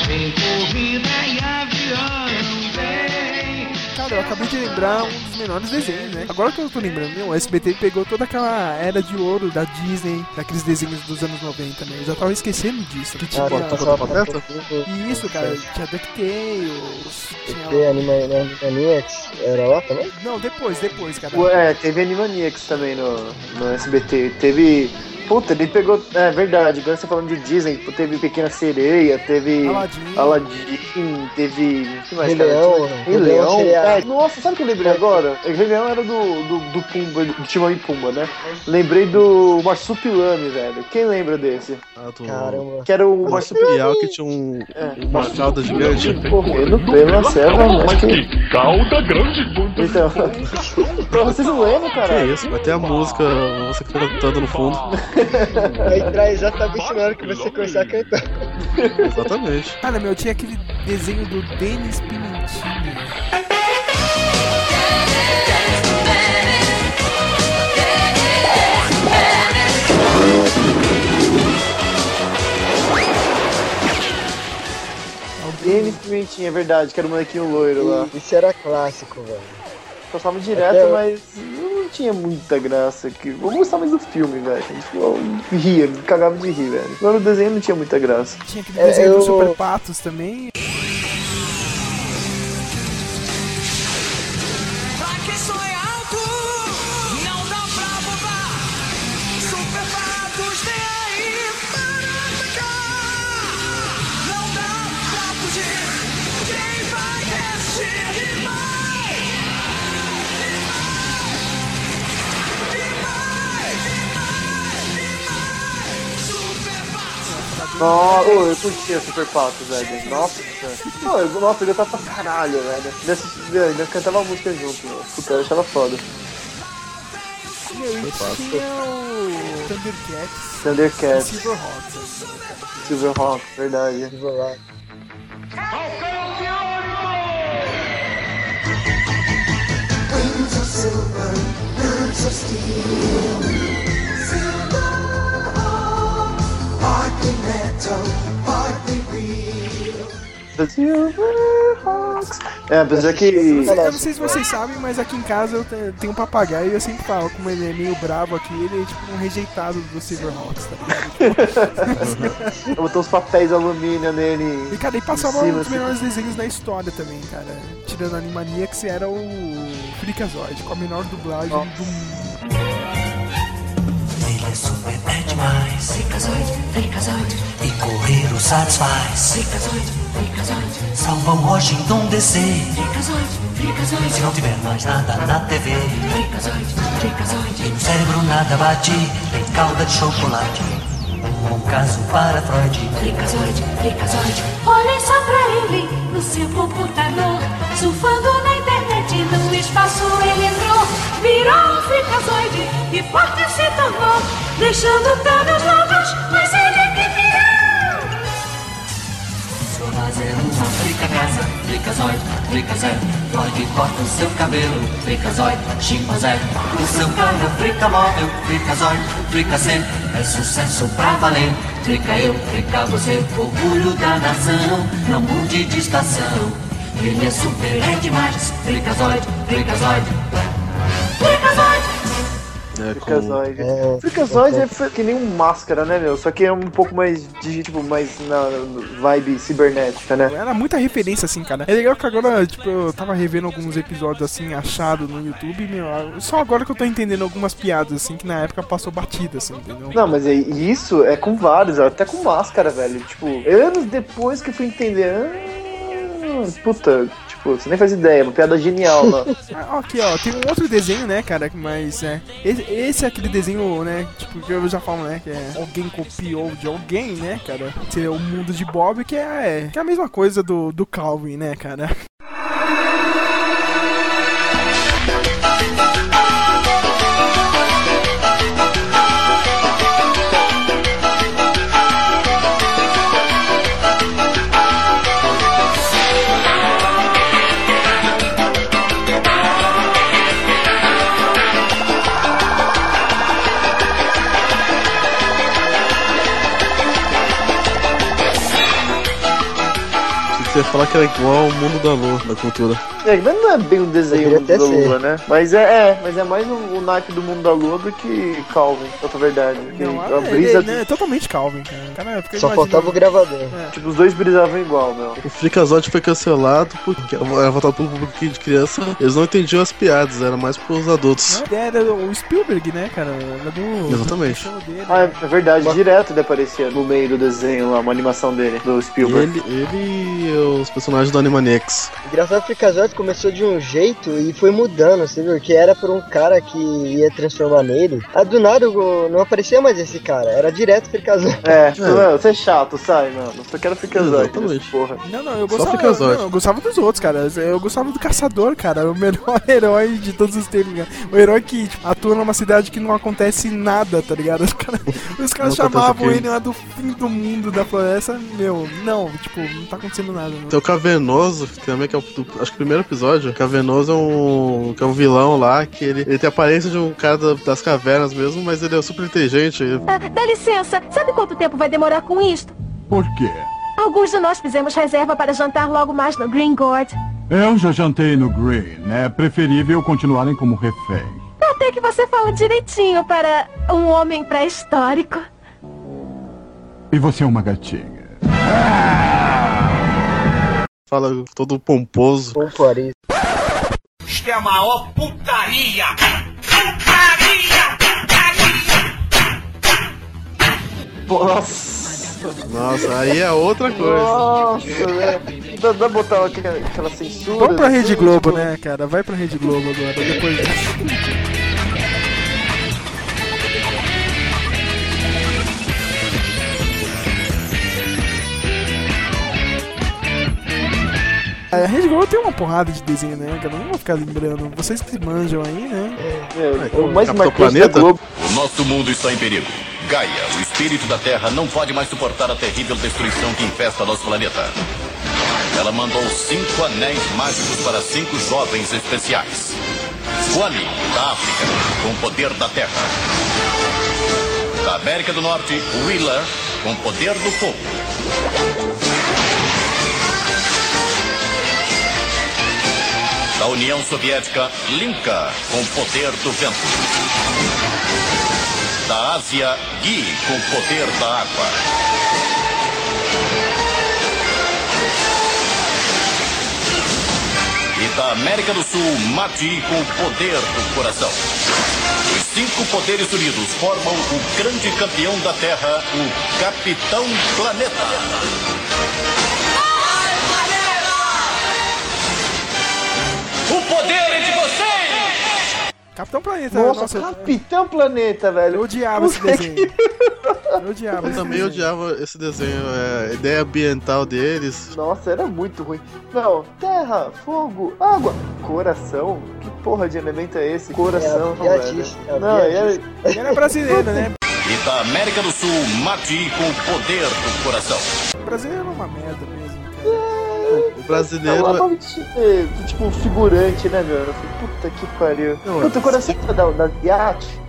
Speaker 8: vem corrida e avião, vem.
Speaker 4: Cara, eu acabei de lembrar um dos menores desenhos, né? Agora que eu tô lembrando, meu, o SBT pegou toda aquela era de ouro da Disney, daqueles desenhos dos anos 90, né? Eu já tava esquecendo disso. Que tinha.
Speaker 1: Ah, tá,
Speaker 3: Pateta?
Speaker 4: E isso, cara, tinha DuckTales, tinha.
Speaker 1: Animaniacs, era lá também?
Speaker 4: Não, depois, depois, cara.
Speaker 2: Ué, teve Animaniacs também no, no SBT. Teve. Puta, ele pegou. É verdade, agora você falando de Disney, teve Pequena Sereia, teve.
Speaker 4: Aladdin.
Speaker 2: Aladdin, teve. o que mais,
Speaker 1: Rei? Leão,
Speaker 2: Rei
Speaker 1: Leão
Speaker 2: É, nossa, sabe o que eu lembrei agora? O Rei Leão era do, do, do Pumba, do Timão e Pumba, né? Lembrei do Marsupilame, velho. Quem lembra desse?
Speaker 3: Ah, do...
Speaker 1: Caramba.
Speaker 2: Que era o Marsupilame.
Speaker 3: Piau que tinha um, uma cauda gigante.
Speaker 2: Correndo pela selva, mas que.
Speaker 5: Calda grande,
Speaker 2: Então. Vocês não lembram,
Speaker 3: Que
Speaker 2: cara?
Speaker 3: isso, vai ter a música, você que tá cantando no fundo.
Speaker 1: Vai entrar exatamente na hora que você começar a cantar.
Speaker 3: Exatamente.
Speaker 4: Cara, meu, tinha aquele desenho do Denis Pimentinha.
Speaker 2: Denis Pimentinha, é verdade, que era o molequinho loiro lá.
Speaker 1: Isso era clássico, velho.
Speaker 2: Passava direto,
Speaker 1: Até-
Speaker 2: mas não tinha muita graça. Que... Eu gostava mais do filme, velho. Eu ria, cagava de rir, velho. Agora o desenho não tinha muita graça.
Speaker 4: Tinha aquele
Speaker 1: É,
Speaker 4: desenho
Speaker 1: eu-
Speaker 4: do Super Patos também.
Speaker 2: Nossa, ô, eu curtia Super Patos, velho. Nossa, eu, nossa, eu gostava pra caralho, velho. Ainda, assisti- ainda cantava música junto, meu. Puta, eu achava foda.
Speaker 4: Meu, e tinha o Thundercats.
Speaker 2: Thundercats.
Speaker 4: Silverhawks.
Speaker 2: Silverhawk, verdade.
Speaker 1: Silverhawk.
Speaker 13: Wings of silver, birds of steel. Real.
Speaker 2: The Silverhawks. É, apesar que.
Speaker 4: Eu não sei se vocês sabem, mas aqui em casa eu te- tenho um papagaio e eu sempre falo, como ele é meio bravo aqui, ele é tipo um rejeitado do Silverhawks, tá ligado?
Speaker 2: Botou uns papéis alumínio nele.
Speaker 4: E cara, e passava um dos
Speaker 2: assim.
Speaker 4: melhores desenhos da história também, cara. Tirando a Animaniacs, era o Freakazoid, com a menor dublagem do mundo.
Speaker 13: É super é demais. Freakazoid, Freakazoid. E correr o satisfaz. Freakazoid, Freakazoid. Salva o Washington DC. Freakazoid, Freakazoid. Se não tiver mais nada na TV. Freakazoid, Freakazoid. E no cérebro nada bate. Tem calda de chocolate. Um bom caso para Freud. Freakazoid, Freakazoid.
Speaker 14: Olhem só pra ele no seu computador, surfando na internet, no espaço ele entrou, virou um fricazoide e forte se tornou, deixando todos loucos, mas ele é que.
Speaker 13: Sou fazer uma frica casa. Freakazoid, Freakazoid. Freud corta o seu cabelo. Freakazoid, chimpanzé. O seu carro é frica móvel. Freakazoid, Fricacê. É sucesso pra valer. Frica eu, frica você. Orgulho da nação. Não mude de estação. Ele é super, é demais. Freakazoid, Freakazoid. Freakazoid.
Speaker 3: É,
Speaker 2: Freakazoid. É fe- que nem um máscara, né, meu? Só que é um pouco mais de, tipo, mais na vibe cibernética, né?
Speaker 4: Era muita referência, assim, cara. É legal que agora, tipo, eu tava revendo alguns episódios, assim, achado no YouTube, meu, só agora que eu tô entendendo algumas piadas, assim, que na época passou batida, assim, entendeu?
Speaker 2: Não, mas é- isso é com vários, até com máscara, velho. Tipo, anos depois que eu fui entender. Ah, puta, você nem faz ideia, uma piada genial lá.
Speaker 4: Ah, Aqui, ó, tem um outro desenho, né, cara, mas é. Esse, esse é aquele desenho, né, tipo, que eu já falo, né, que é alguém copiou de alguém, né, cara. Que é o mundo de Bob, que é, que é a mesma coisa do, do Calvin, né, cara.
Speaker 3: Falar que era igual ao mundo da lua, da cultura.
Speaker 2: É, mas não é bem um desenho do da
Speaker 1: ser.
Speaker 2: lua, né? Mas é, é, mas é mais o, o naipe do mundo da lua do que Calvin, outra verdade.
Speaker 4: Não,
Speaker 2: a
Speaker 4: é,
Speaker 2: brisa.
Speaker 4: ele, né, é totalmente Calvin, cara. cara
Speaker 1: Só
Speaker 4: imaginando-
Speaker 1: faltava o gravador.
Speaker 4: É.
Speaker 2: Tipo, os dois brisavam igual, meu.
Speaker 3: O Freakazoid foi cancelado porque era voltado pro público de criança. Eles não entendiam as piadas, era mais pros adultos.
Speaker 4: Não, Era o Spielberg, né, cara? Era do.
Speaker 3: Exatamente.
Speaker 4: do dele.
Speaker 2: Ah, é verdade, direto ele aparecia no meio do desenho lá, uma animação dele, do Spielberg.
Speaker 3: Ele, ele e os personagens do Animaniacs.
Speaker 1: Engraçado que o Freakazoid começou de um jeito e foi mudando, você viu? Que era por um cara que ia transformar nele. Ah, do nada não aparecia mais esse cara, era direto Freakazoid.
Speaker 2: É, tipo, mano, você é chato, sai, mano. Só quero Freakazoid,
Speaker 3: Exatamente.
Speaker 2: porra.
Speaker 4: Não, não, eu
Speaker 3: Só
Speaker 4: gostava,
Speaker 3: Freakazoid.
Speaker 4: não, eu gostava dos outros, cara. Eu gostava do Caçador, cara. O melhor herói de todos os tempos, cara. O herói que tipo, atua numa cidade que não acontece nada, tá ligado? Os caras os caras chamavam ele lá do fim do mundo da floresta. Meu, não, tipo, não tá acontecendo nada. Não.
Speaker 3: Tem o Cavernoso, que também que é o do- acho que o primeiro episódio. Cavernoso é um, que é um vilão lá, que ele, ele tem a aparência de um cara da- das cavernas mesmo, mas ele é super inteligente. ele-
Speaker 14: Ah, dá licença, sabe quanto tempo vai demorar com isto?
Speaker 15: Por quê?
Speaker 14: Alguns de nós fizemos reserva para jantar logo mais no Green Gourd.
Speaker 15: Eu já jantei no Green. É preferível continuarem como refém.
Speaker 14: Até que você fala direitinho para um homem pré-histórico.
Speaker 15: E você é uma gatinha.
Speaker 3: Fala todo pomposo.
Speaker 1: Pompoaria.
Speaker 6: Isto é a maior putaria! Putaria!
Speaker 2: Nossa!
Speaker 3: Nossa, aí é outra coisa.
Speaker 2: Nossa, velho. Dá, botar aquela, aquela censura.
Speaker 4: Vamos pra
Speaker 2: né?
Speaker 4: Rede Globo, né, cara? Vai pra Rede Globo agora, depois dessa. A Rede Globo tem uma porrada de desenho, né, cara? Não vou ficar lembrando. Vocês que manjam aí, né?
Speaker 2: É, o mais
Speaker 3: Capitão
Speaker 2: marcante
Speaker 3: Planeta?
Speaker 2: Globo.
Speaker 16: O nosso mundo está em perigo. Gaia, o espírito da Terra, não pode mais suportar a terrível destruição que infesta nosso planeta. Ela mandou cinco anéis mágicos para cinco jovens especiais. Kwani, da África, com o poder da Terra. Da América do Norte, Wheeler, com o poder do fogo. Da União Soviética, Linka, com poder do vento. Da Ásia, Gui, com poder da água. E da América do Sul, Mati, com o poder do coração. Os cinco poderes unidos formam o grande campeão da Terra, o Capitão Planeta.
Speaker 4: Capitão Planeta,
Speaker 2: Nossa,
Speaker 4: nossa,
Speaker 2: Capitão Planeta, velho.
Speaker 4: eu odiava esse desenho. Eu odiava
Speaker 3: Eu
Speaker 4: esse
Speaker 3: também
Speaker 4: desenho.
Speaker 3: odiava esse desenho, é, a ideia ambiental deles.
Speaker 2: Nossa, era muito ruim. Não, terra, fogo, água, coração. Que porra de elemento é esse? Coração,
Speaker 1: É
Speaker 2: velho.
Speaker 1: é a
Speaker 2: Não,
Speaker 1: piadice.
Speaker 2: era...
Speaker 4: Ele era brasileiro, né?
Speaker 16: E da América do Sul, Mati, com o poder do coração.
Speaker 4: O brasileiro é uma merda mesmo, cara.
Speaker 3: O brasileiro.
Speaker 2: Não, ela é, tipo, figurante, né, meu? Eu falei, Puta que pariu.
Speaker 3: Não,
Speaker 2: Puta, o coração é da, da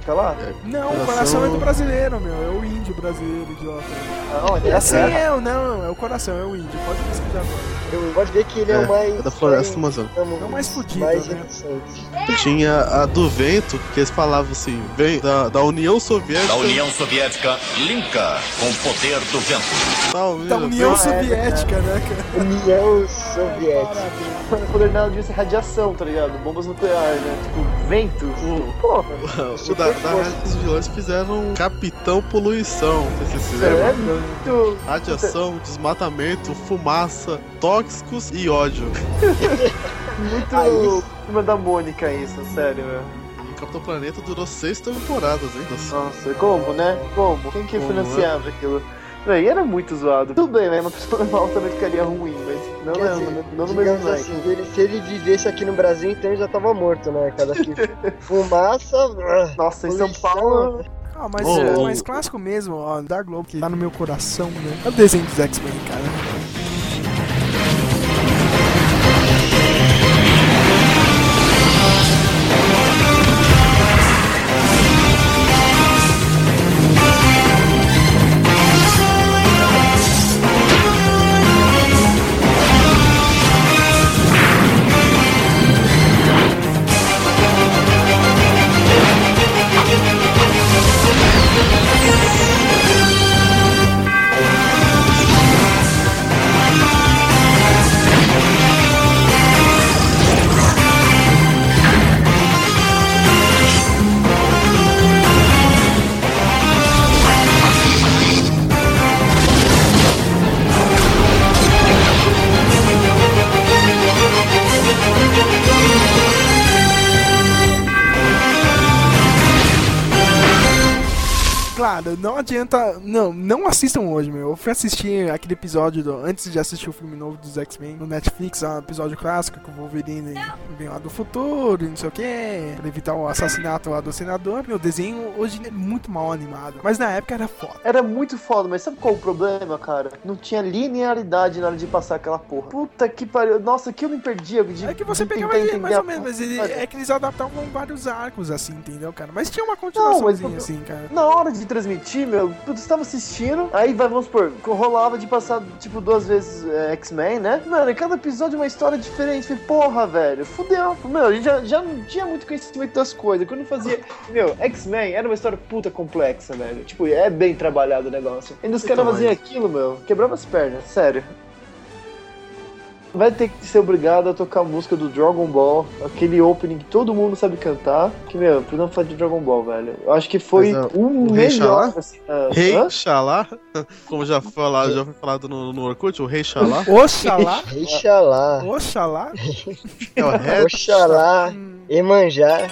Speaker 2: Lá?
Speaker 4: Não, o
Speaker 3: Coração-
Speaker 4: coração é do brasileiro, meu. É o índio brasileiro, idiota.
Speaker 2: Ah, olha,
Speaker 4: É assim, é, o- não, é o coração, é o índio. Pode pesquisar agora.
Speaker 1: Eu pode ver que ele é, o mais.
Speaker 3: é da floresta amazônica.
Speaker 1: É
Speaker 4: o mais fudido,
Speaker 1: mais
Speaker 4: né?
Speaker 1: interessante.
Speaker 3: Tinha a do vento, que eles falavam assim, vem da, da União Soviética.
Speaker 16: Da União Soviética, Linka, com o poder do vento.
Speaker 3: Tal,
Speaker 4: Da União Soviética, né, cara?
Speaker 1: União Soviética.
Speaker 2: O poder dela devia ser radiação, tá ligado? Bombas nucleares, né? Tipo, vento. Porra.
Speaker 3: O da, da Rádio dos Vilões fizeram Capitão Poluição, não sei se vocês
Speaker 2: É
Speaker 3: lembram.
Speaker 2: muito.
Speaker 3: Radiação, desmatamento, fumaça, tóxicos e ódio.
Speaker 2: Muito. Turma da Mônica isso, sério.
Speaker 3: E Capitão Planeta durou seis temporadas ainda.
Speaker 2: Nossa, como, né? Como? Quem que
Speaker 3: Como,
Speaker 2: financiava aquilo? Véi, era muito zoado. Tudo bem, né? Uma pessoa normal também ficaria ruim, mas não, não,
Speaker 1: dizer,
Speaker 2: não, não no mesmo
Speaker 1: assim, ele- se ele vivesse aqui no Brasil, então ele já tava morto, né? Cada que fumaça. ah,
Speaker 2: Nossa, em São. Paulo.
Speaker 4: Ah, mas
Speaker 3: Oh,
Speaker 4: é
Speaker 3: oh.
Speaker 4: mais clássico mesmo, ó, da Globo, que tá no meu coração, né? É o desenho dos X-Men, cara. Adianta. Não, não assistam hoje, meu. Eu fui assistir aquele episódio do, antes de assistir o filme novo dos X-Men no Netflix, é um episódio clássico que o Wolverine vem lá do futuro e não sei o que, pra evitar o assassinato lá do senador. Meu desenho hoje é muito mal animado, mas na época era foda.
Speaker 2: Era muito foda, mas sabe qual o problema, cara? Não tinha linearidade na hora de passar aquela porra. Puta que pariu. Nossa, que eu me perdia de
Speaker 4: É que você pegava mais
Speaker 2: a
Speaker 4: ou menos, mas ele, é que eles adaptavam vários arcos assim, entendeu, cara? Mas tinha uma
Speaker 2: Não,
Speaker 4: continuaçãozinha
Speaker 2: mas
Speaker 4: assim, cara.
Speaker 2: na hora de transmitir, meu, tu estava assistindo, aí vai, vamos supor, rolava de passar, tipo, duas vezes é, X-Men, né? Mano, em cada episódio uma história diferente. Falei, porra, velho, fudeu. Meu, a gente já, já não tinha muito conhecimento das coisas. Quando fazia, meu, X-Men era uma história puta complexa, velho. Tipo, é bem trabalhado o negócio. Ainda os caras faziam aquilo, meu, quebrava as pernas, sério. Vai ter que ser obrigado a tocar a música do Dragon Ball, aquele opening que todo mundo sabe cantar. Que, meu, precisamos falar de Dragon Ball, velho. Eu acho que foi
Speaker 3: Mas,
Speaker 2: o,
Speaker 3: o Rei
Speaker 2: melhor.
Speaker 3: Xalá?
Speaker 2: assim,
Speaker 3: Rei
Speaker 2: hã?
Speaker 3: Xalá, como já, fala, já foi falado no, no Orkut, o Rei Xalá.
Speaker 4: Oxalá.
Speaker 1: Oxalá.
Speaker 4: Oxalá.
Speaker 3: É o Red
Speaker 1: Oxalá. Emanjá.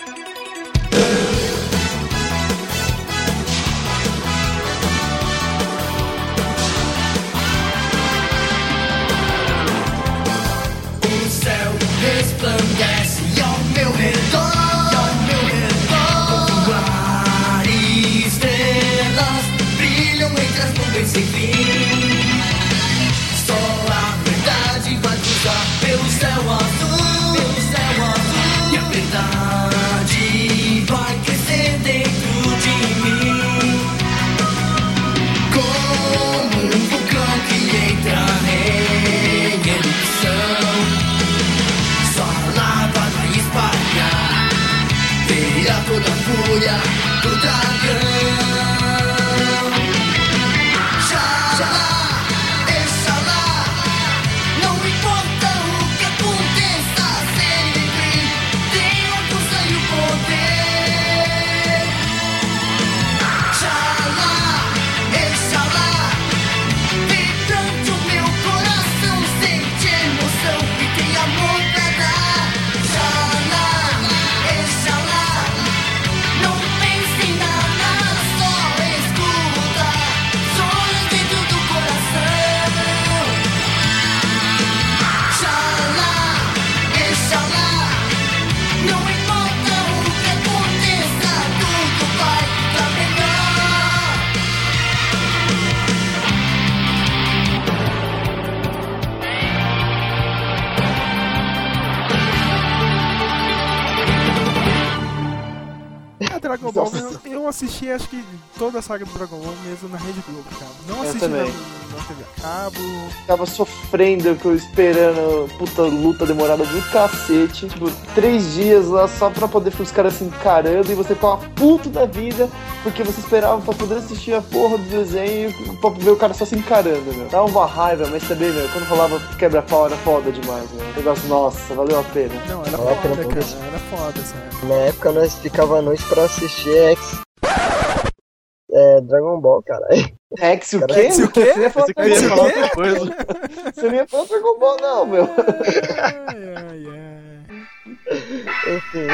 Speaker 4: Eu, eu assisti acho que toda a saga do Dragon Ball mesmo na Rede Globo, cara. Não
Speaker 2: Eu
Speaker 4: assisti na,
Speaker 2: também.
Speaker 4: na TV a cabo.
Speaker 2: Tava sofrendo, esperando puta luta demorada do cacete. Tipo, três dias lá só pra poder ver os caras se encarando e você tava puto da vida porque você esperava pra poder assistir a porra do desenho pra ver o cara só se encarando, meu. Dava uma raiva, mas também, meu, quando falava quebra-pau era foda demais, meu. O negócio, nossa, valeu a pena.
Speaker 4: Não, era
Speaker 1: Caraca,
Speaker 4: foda,
Speaker 1: não
Speaker 4: cara. Era foda época.
Speaker 1: Na época nós ficava à noite pra assistir X. É, Dragon Ball, cara.
Speaker 2: Rex o
Speaker 1: Cara,
Speaker 2: quê?
Speaker 1: Rex o quê?
Speaker 2: Você ia falar,
Speaker 1: Você
Speaker 2: o
Speaker 1: outra coisa.
Speaker 2: Você não ia falar Dragon Ball, não, meu.
Speaker 4: Ai, ai, ai.
Speaker 1: Enfim.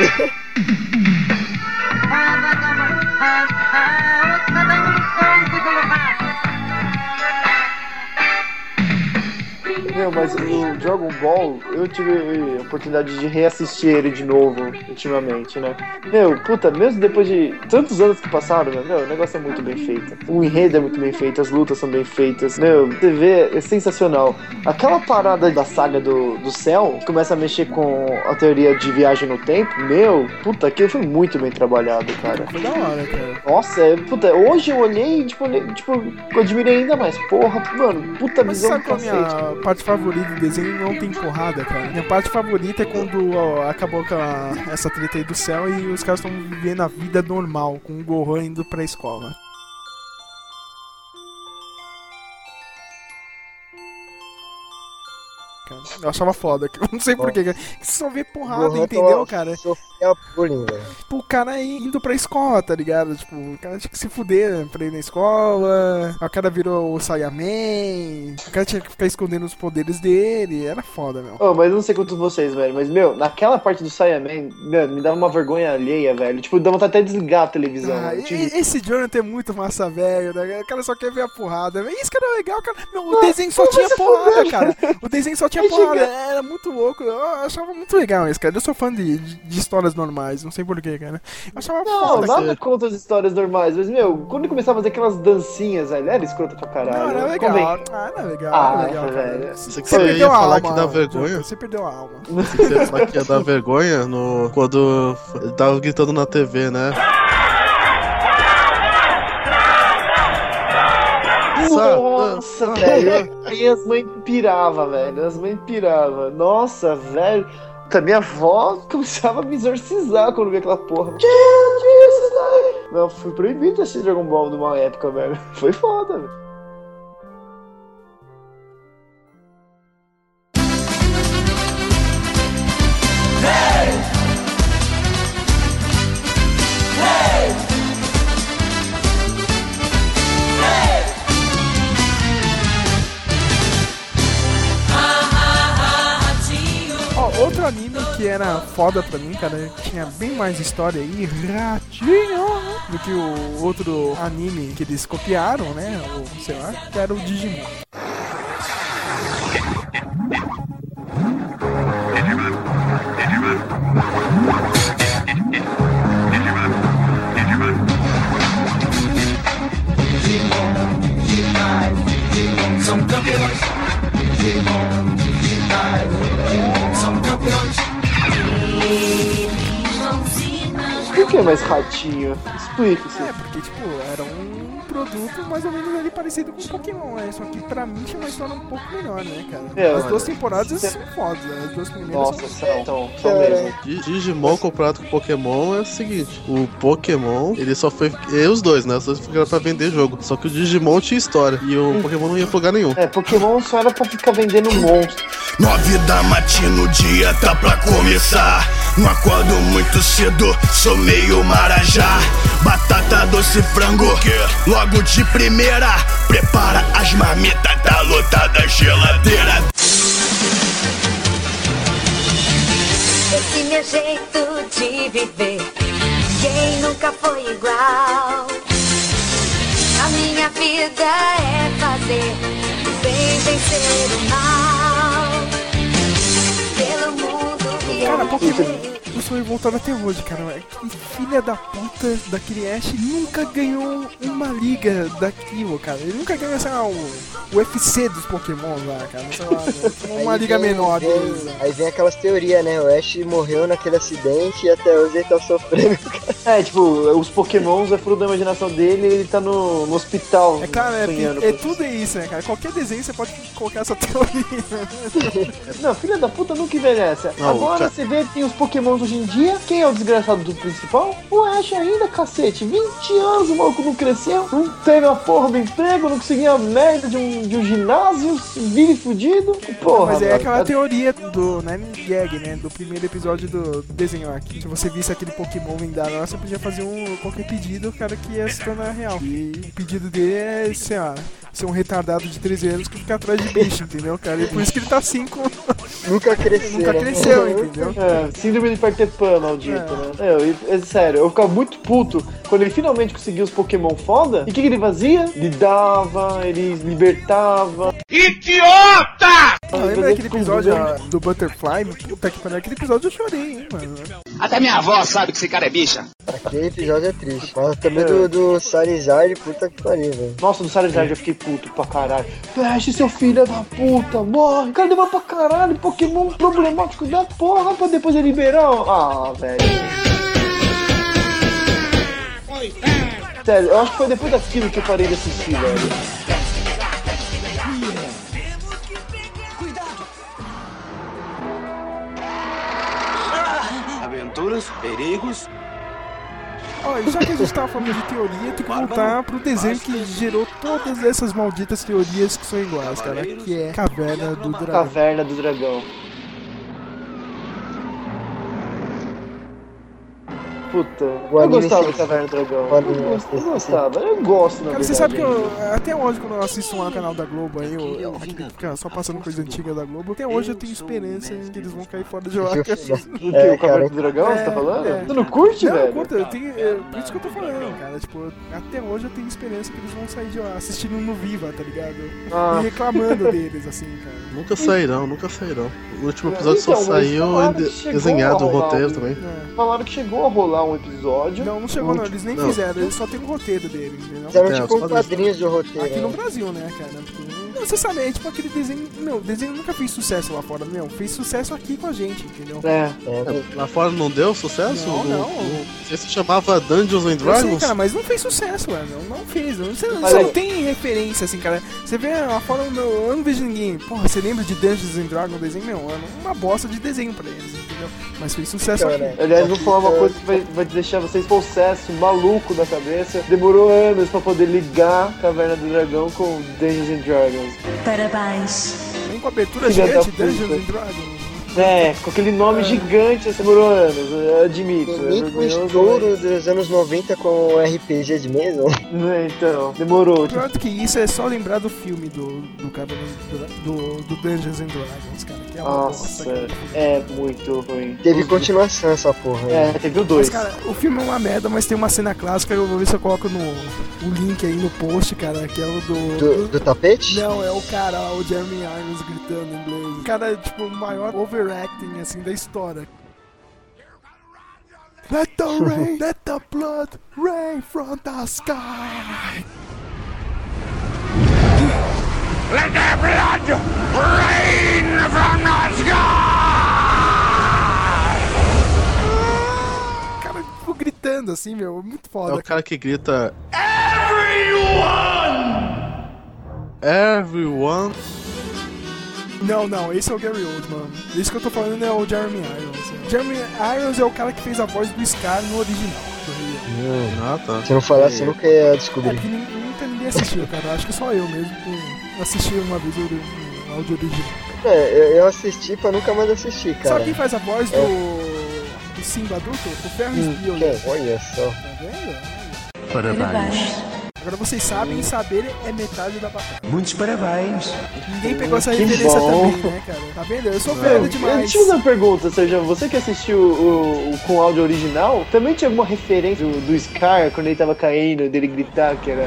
Speaker 2: Meu, mas o Dragon Ball, eu tive a oportunidade de reassistir ele de novo ultimamente, né? Meu, puta, mesmo depois de tantos anos que passaram, meu, meu, o negócio é muito bem feito. O enredo é muito bem feito, as lutas são bem feitas. Meu, vê, é sensacional. Aquela parada da saga do, do céu, que começa a mexer com a teoria de viagem no tempo, meu, puta, aquilo foi muito bem trabalhado, cara.
Speaker 4: Foi da hora, cara.
Speaker 2: Nossa, é, puta, hoje eu olhei e, tipo, olhei- tipo, eu admirei ainda mais. Porra, mano, puta
Speaker 4: Mas
Speaker 2: visão
Speaker 4: sabe
Speaker 2: do
Speaker 4: é
Speaker 2: cacete.
Speaker 4: minha favorita do desenho? Não tem porrada, cara. Minha parte favorita é quando ó, acabou a- essa treta aí do céu e os caras estão vivendo a vida normal, com o Gohan indo pra escola. Cara, Eu achava foda, cara. não sei porquê, cara. Você só vê porrada,
Speaker 1: Gohan
Speaker 4: entendeu, cara?
Speaker 1: Sofia bullying, velho.
Speaker 4: Tipo, o cara indo pra escola, tá ligado? Tipo, o cara tinha que se fuder pra ir na escola. O cara virou o Saiyaman. O cara tinha que ficar escondendo os poderes dele. Era foda, meu.
Speaker 2: Oh, mas eu não sei quanto vocês, velho, mas, meu, naquela parte do Saiyaman, meu, me dava uma vergonha alheia, velho. Tipo, vontade até de desligar a televisão.
Speaker 4: Ah, e-
Speaker 2: Tipo,
Speaker 4: esse Jonathan é muito massa velho, né? O cara só quer ver a porrada. Isso que era legal, cara. Meu, o desenho só tinha porrada, cara. O desenho só tinha porrada.
Speaker 2: Chega-
Speaker 4: Era muito louco. Eu achava muito legal isso, cara. Eu sou fã de, de, histórias normais, não sei porquê, cara. Eu achava
Speaker 2: Não,
Speaker 4: foda,
Speaker 2: nada
Speaker 4: cara.
Speaker 2: contra as histórias normais, mas, meu, quando ele começava a fazer aquelas dancinhas, velho, era escroto pra caralho.
Speaker 4: Não, era legal.
Speaker 2: Convém.
Speaker 4: Ah, era legal,
Speaker 2: Ah,
Speaker 4: era legal, cara.
Speaker 2: velho.
Speaker 3: Você,
Speaker 4: Você perdeu
Speaker 3: ia
Speaker 4: a
Speaker 3: falar
Speaker 4: alma,
Speaker 3: que dá vergonha?
Speaker 4: Você perdeu a alma.
Speaker 3: Você ia falar que ia dar vergonha no, quando ele tava gritando na TV, né?
Speaker 2: Nossa, velho. Aí as mães piravam, velho. As mães piravam. Nossa, velho. Puta, Minha avó começava a me exorcizar quando via aquela porra. Que? Não, fui proibido de assistir Dragon Ball numa época, velho. Foi foda, velho.
Speaker 4: Era foda pra mim, cara, tinha bem mais história aí, ratinho, do que o outro anime que eles copiaram, né? Ou sei lá, que era o Digimon,
Speaker 2: Que mais ratinho? Explique-se.
Speaker 4: É, porque, tipo, era um produto mais ou menos ali parecido com Pokémon, né? Só que pra mim tinha uma história um pouco melhor, né, cara?
Speaker 2: É,
Speaker 4: As duas temporadas são fodas, né? As duas primeiras
Speaker 2: Nossa,
Speaker 4: são
Speaker 2: são, são, são mesmo.
Speaker 3: Di- Digimon comparado com Pokémon é o seguinte: o Pokémon, ele só foi. E os dois, né? Os dois ficaram pra vender jogo. Só que o Digimon tinha história. E o Pokémon não ia lugar nenhum.
Speaker 2: É, Pokémon só era pra ficar vendendo monstro.
Speaker 7: Nove da matina, o dia tá pra começar. Não acordo muito cedo, sou meio marajá. Batata doce frango, logo de primeira. Prepara as marmitas, tá lotada a geladeira.
Speaker 17: Esse meu jeito de viver, quem nunca foi igual? A minha vida é fazer o bem vencer o mal. Pelo mundo
Speaker 4: Pokémon,
Speaker 17: viajar.
Speaker 4: Sou revoltado até hoje, cara. É que filha da puta daquele Ash nunca ganhou uma liga daquilo, cara. Ele nunca ganhou, sei lá, o, o UFC dos Pokémon lá, cara. Sei lá, uma
Speaker 1: Aí
Speaker 4: liga
Speaker 1: vem-
Speaker 4: menor
Speaker 1: vem-
Speaker 4: né?
Speaker 1: Aí vem aquelas teorias, né? O Ash morreu naquele acidente e até hoje ele tá sofrendo.
Speaker 2: É, tipo, os Pokémons é fruto da imaginação dele e ele tá no, no hospital.
Speaker 4: É claro, é,
Speaker 2: sonhando
Speaker 4: é
Speaker 2: com-
Speaker 4: tudo isso, né, cara? Qualquer desenho você pode colocar essa teoria.
Speaker 2: Não, filha da puta nunca envelhece.
Speaker 3: Não,
Speaker 2: Agora
Speaker 3: cara.
Speaker 2: você vê que tem os Pokémons hoje em dia. Quem é o desgraçado do principal? O Ash ainda, cacete. 20 anos o maluco não cresceu. Não teve a porra do emprego, não conseguia a merda de um, de um ginásio. Vive fudido. Porra,
Speaker 4: Mas é aquela teoria do Nine Gag, né? Do primeiro episódio do desenho aqui. Se você visse aquele Pokémon vendado lá, você podia fazer um, qualquer pedido, cara que ia se tornar real. E o pedido dele é, sei lá, ser um retardado de 13 anos que fica atrás de bicho, entendeu, cara? E por isso que ele tá assim com.
Speaker 1: Nunca cresceu.
Speaker 4: Nunca
Speaker 1: né?
Speaker 4: cresceu, entendeu?
Speaker 2: É, síndrome de Peter Pan, maldito,
Speaker 4: É.
Speaker 2: né? É, eu- é sério, eu ficava muito puto quando ele finalmente conseguiu os Pokémon foda. E o que, que ele fazia? Ele dava, ele libertava.
Speaker 5: Idiota!
Speaker 4: Ah, lembra daquele episódio do Butterfly? Puta que pariu, aquele episódio eu chorei, hein, mano.
Speaker 6: Até minha avó sabe que esse cara é bicha.
Speaker 1: Aquele episódio é triste. Mas também do, do Charizard, puta que pariu, velho.
Speaker 2: Nossa, do Charizard eu fiquei puto pra caralho. Flash, seu filho da puta, morre. O cara demora pra caralho. Pokémon problemático da porra pra depois ele liberar. Ah, velho. Sério, eu acho que foi depois daquilo que eu parei de assistir, velho.
Speaker 11: Aventuras, perigos.
Speaker 4: Ó, e já que a gente tava falando de teoria, tem que voltar pro desenho que gerou todas essas malditas teorias que são iguais, cara. Que é Caverna do Dragão.
Speaker 2: Caverna do Dragão. Puta,
Speaker 1: O
Speaker 2: eu gostava do Caverna do Dragão. Eu, gost- eu gostava, eu gosto, na
Speaker 4: Cara, você sabe que eu, até hoje, quando eu assisto lá no canal da Globo aí, eu, eu, fica só passando coisa antiga da Globo, até hoje eu tenho esperança que eles vão cair fora de lá.
Speaker 1: Eu-? É,
Speaker 2: o Caverna do Dragão, você tá
Speaker 4: É,
Speaker 2: falando?
Speaker 4: é.
Speaker 2: Você não curte,
Speaker 4: Não,
Speaker 2: velho?
Speaker 4: eu curto, eu tenho, é, por isso que eu tô falando, cara. Tipo, até hoje eu tenho esperança que eles vão sair de lá assistindo no Viva, tá ligado?
Speaker 2: Ah.
Speaker 4: E reclamando deles, assim, cara.
Speaker 3: Nunca sairão, nunca sairão. O último episódio
Speaker 2: Então,
Speaker 3: só saiu de- desenhado, o roteiro
Speaker 2: um-
Speaker 3: também.
Speaker 2: Falaram que chegou a rolar um episódio.
Speaker 4: Não, não chegou não, eles nem
Speaker 3: Não.
Speaker 4: fizeram, eles só tem o roteiro deles, entendeu?
Speaker 1: Fizeram
Speaker 3: É,
Speaker 1: tipo um quadrinhos do roteiro.
Speaker 4: Aqui no
Speaker 1: né?
Speaker 4: Brasil, né, cara? Porque, não, você sabe, é tipo aquele desenho. Meu, o desenho nunca fez sucesso lá fora, meu. Fez sucesso aqui com a gente, entendeu?
Speaker 2: É.
Speaker 1: É,
Speaker 3: Lá fora não deu sucesso?
Speaker 4: Não, não.
Speaker 3: Sei se chamava Dungeons and
Speaker 4: sei,
Speaker 3: Dragons.
Speaker 4: cara, mas não fez sucesso, mano. Não fez. Não, você você não tem referência, assim, cara. Você vê lá fora, meu, eu não vejo ninguém. Porra, você lembra de Dungeons and Dragons, desenho? Meu, é uma bosta de desenho pra eles, entendeu? Mas fez sucesso
Speaker 1: Então,
Speaker 4: aqui.
Speaker 2: Aliás, vou falar uma
Speaker 1: É.
Speaker 2: coisa que vai, vai deixar vocês possesso, maluco da cabeça. Demorou anos pra poder ligar Caverna do Dragão com Dungeons and Dragons.
Speaker 17: Parabéns.
Speaker 4: Nem com a abertura
Speaker 2: Filha
Speaker 4: gigante, Dungeons and Dragons.
Speaker 2: É, com aquele nome gigante, assim, demorou anos, eu admito. É
Speaker 1: Nem com o estouro dos anos 90 com RPG de mesa.
Speaker 2: né? Então, demorou. Tipo,
Speaker 4: Pior do que isso é só lembrar do filme do, do, do, do Dungeons and Dragons, cara. É uma bosta,
Speaker 2: nossa, é muito ruim.
Speaker 1: Teve continuação essa porra. né?
Speaker 2: É, teve o
Speaker 4: Mas,
Speaker 2: dois.
Speaker 4: cara, o filme é uma merda, mas tem uma cena clássica, eu vou ver se eu coloco no o link aí no post, cara, que é o do...
Speaker 1: Do, do tapete?
Speaker 4: Não, é o cara, o Jeremy Irons gritando em inglês. O cara é, tipo, o maior overacting, assim, da história. Let the rain, let the blood rain from the sky.
Speaker 5: Let their blood rain from the sky!
Speaker 4: Cara, tipo, gritando assim, meu,
Speaker 3: é muito
Speaker 4: foda.
Speaker 3: É o cara que grita. Everyone! Everyone.
Speaker 4: Não, não, esse é o Gary Oldman. Esse que eu tô falando é o Jeremy Irons. Jeremy Irons é o cara que fez a voz do Scar no original. Não,
Speaker 3: ah, tá.
Speaker 1: Se não falasse, você eu nunca ia descobrir.
Speaker 4: É que ninguém assistiu, cara. Acho que só eu mesmo. Que assisti uma vez o, o áudio original.
Speaker 1: É, eu, assisti pra nunca mais assistir, cara.
Speaker 4: Sabe quem faz a voz do, do Simba adulto? O Ferris
Speaker 1: Hum,
Speaker 4: Bueller.
Speaker 1: Olha só.
Speaker 4: Tá vendo?
Speaker 11: Parabéns.
Speaker 4: Agora vocês sabem, saber é metade da batata.
Speaker 11: Muitos parabéns.
Speaker 4: Ninguém pegou essa
Speaker 2: Que
Speaker 4: referência
Speaker 2: bom.
Speaker 4: também, né, cara? Tá vendo? Eu sou
Speaker 2: Não.
Speaker 4: velho demais.
Speaker 2: Deixa eu fazer uma pergunta, Sérgio. Você que assistiu o, o- com áudio original, também tinha alguma referência do, do Scar quando ele tava caindo, dele gritar que era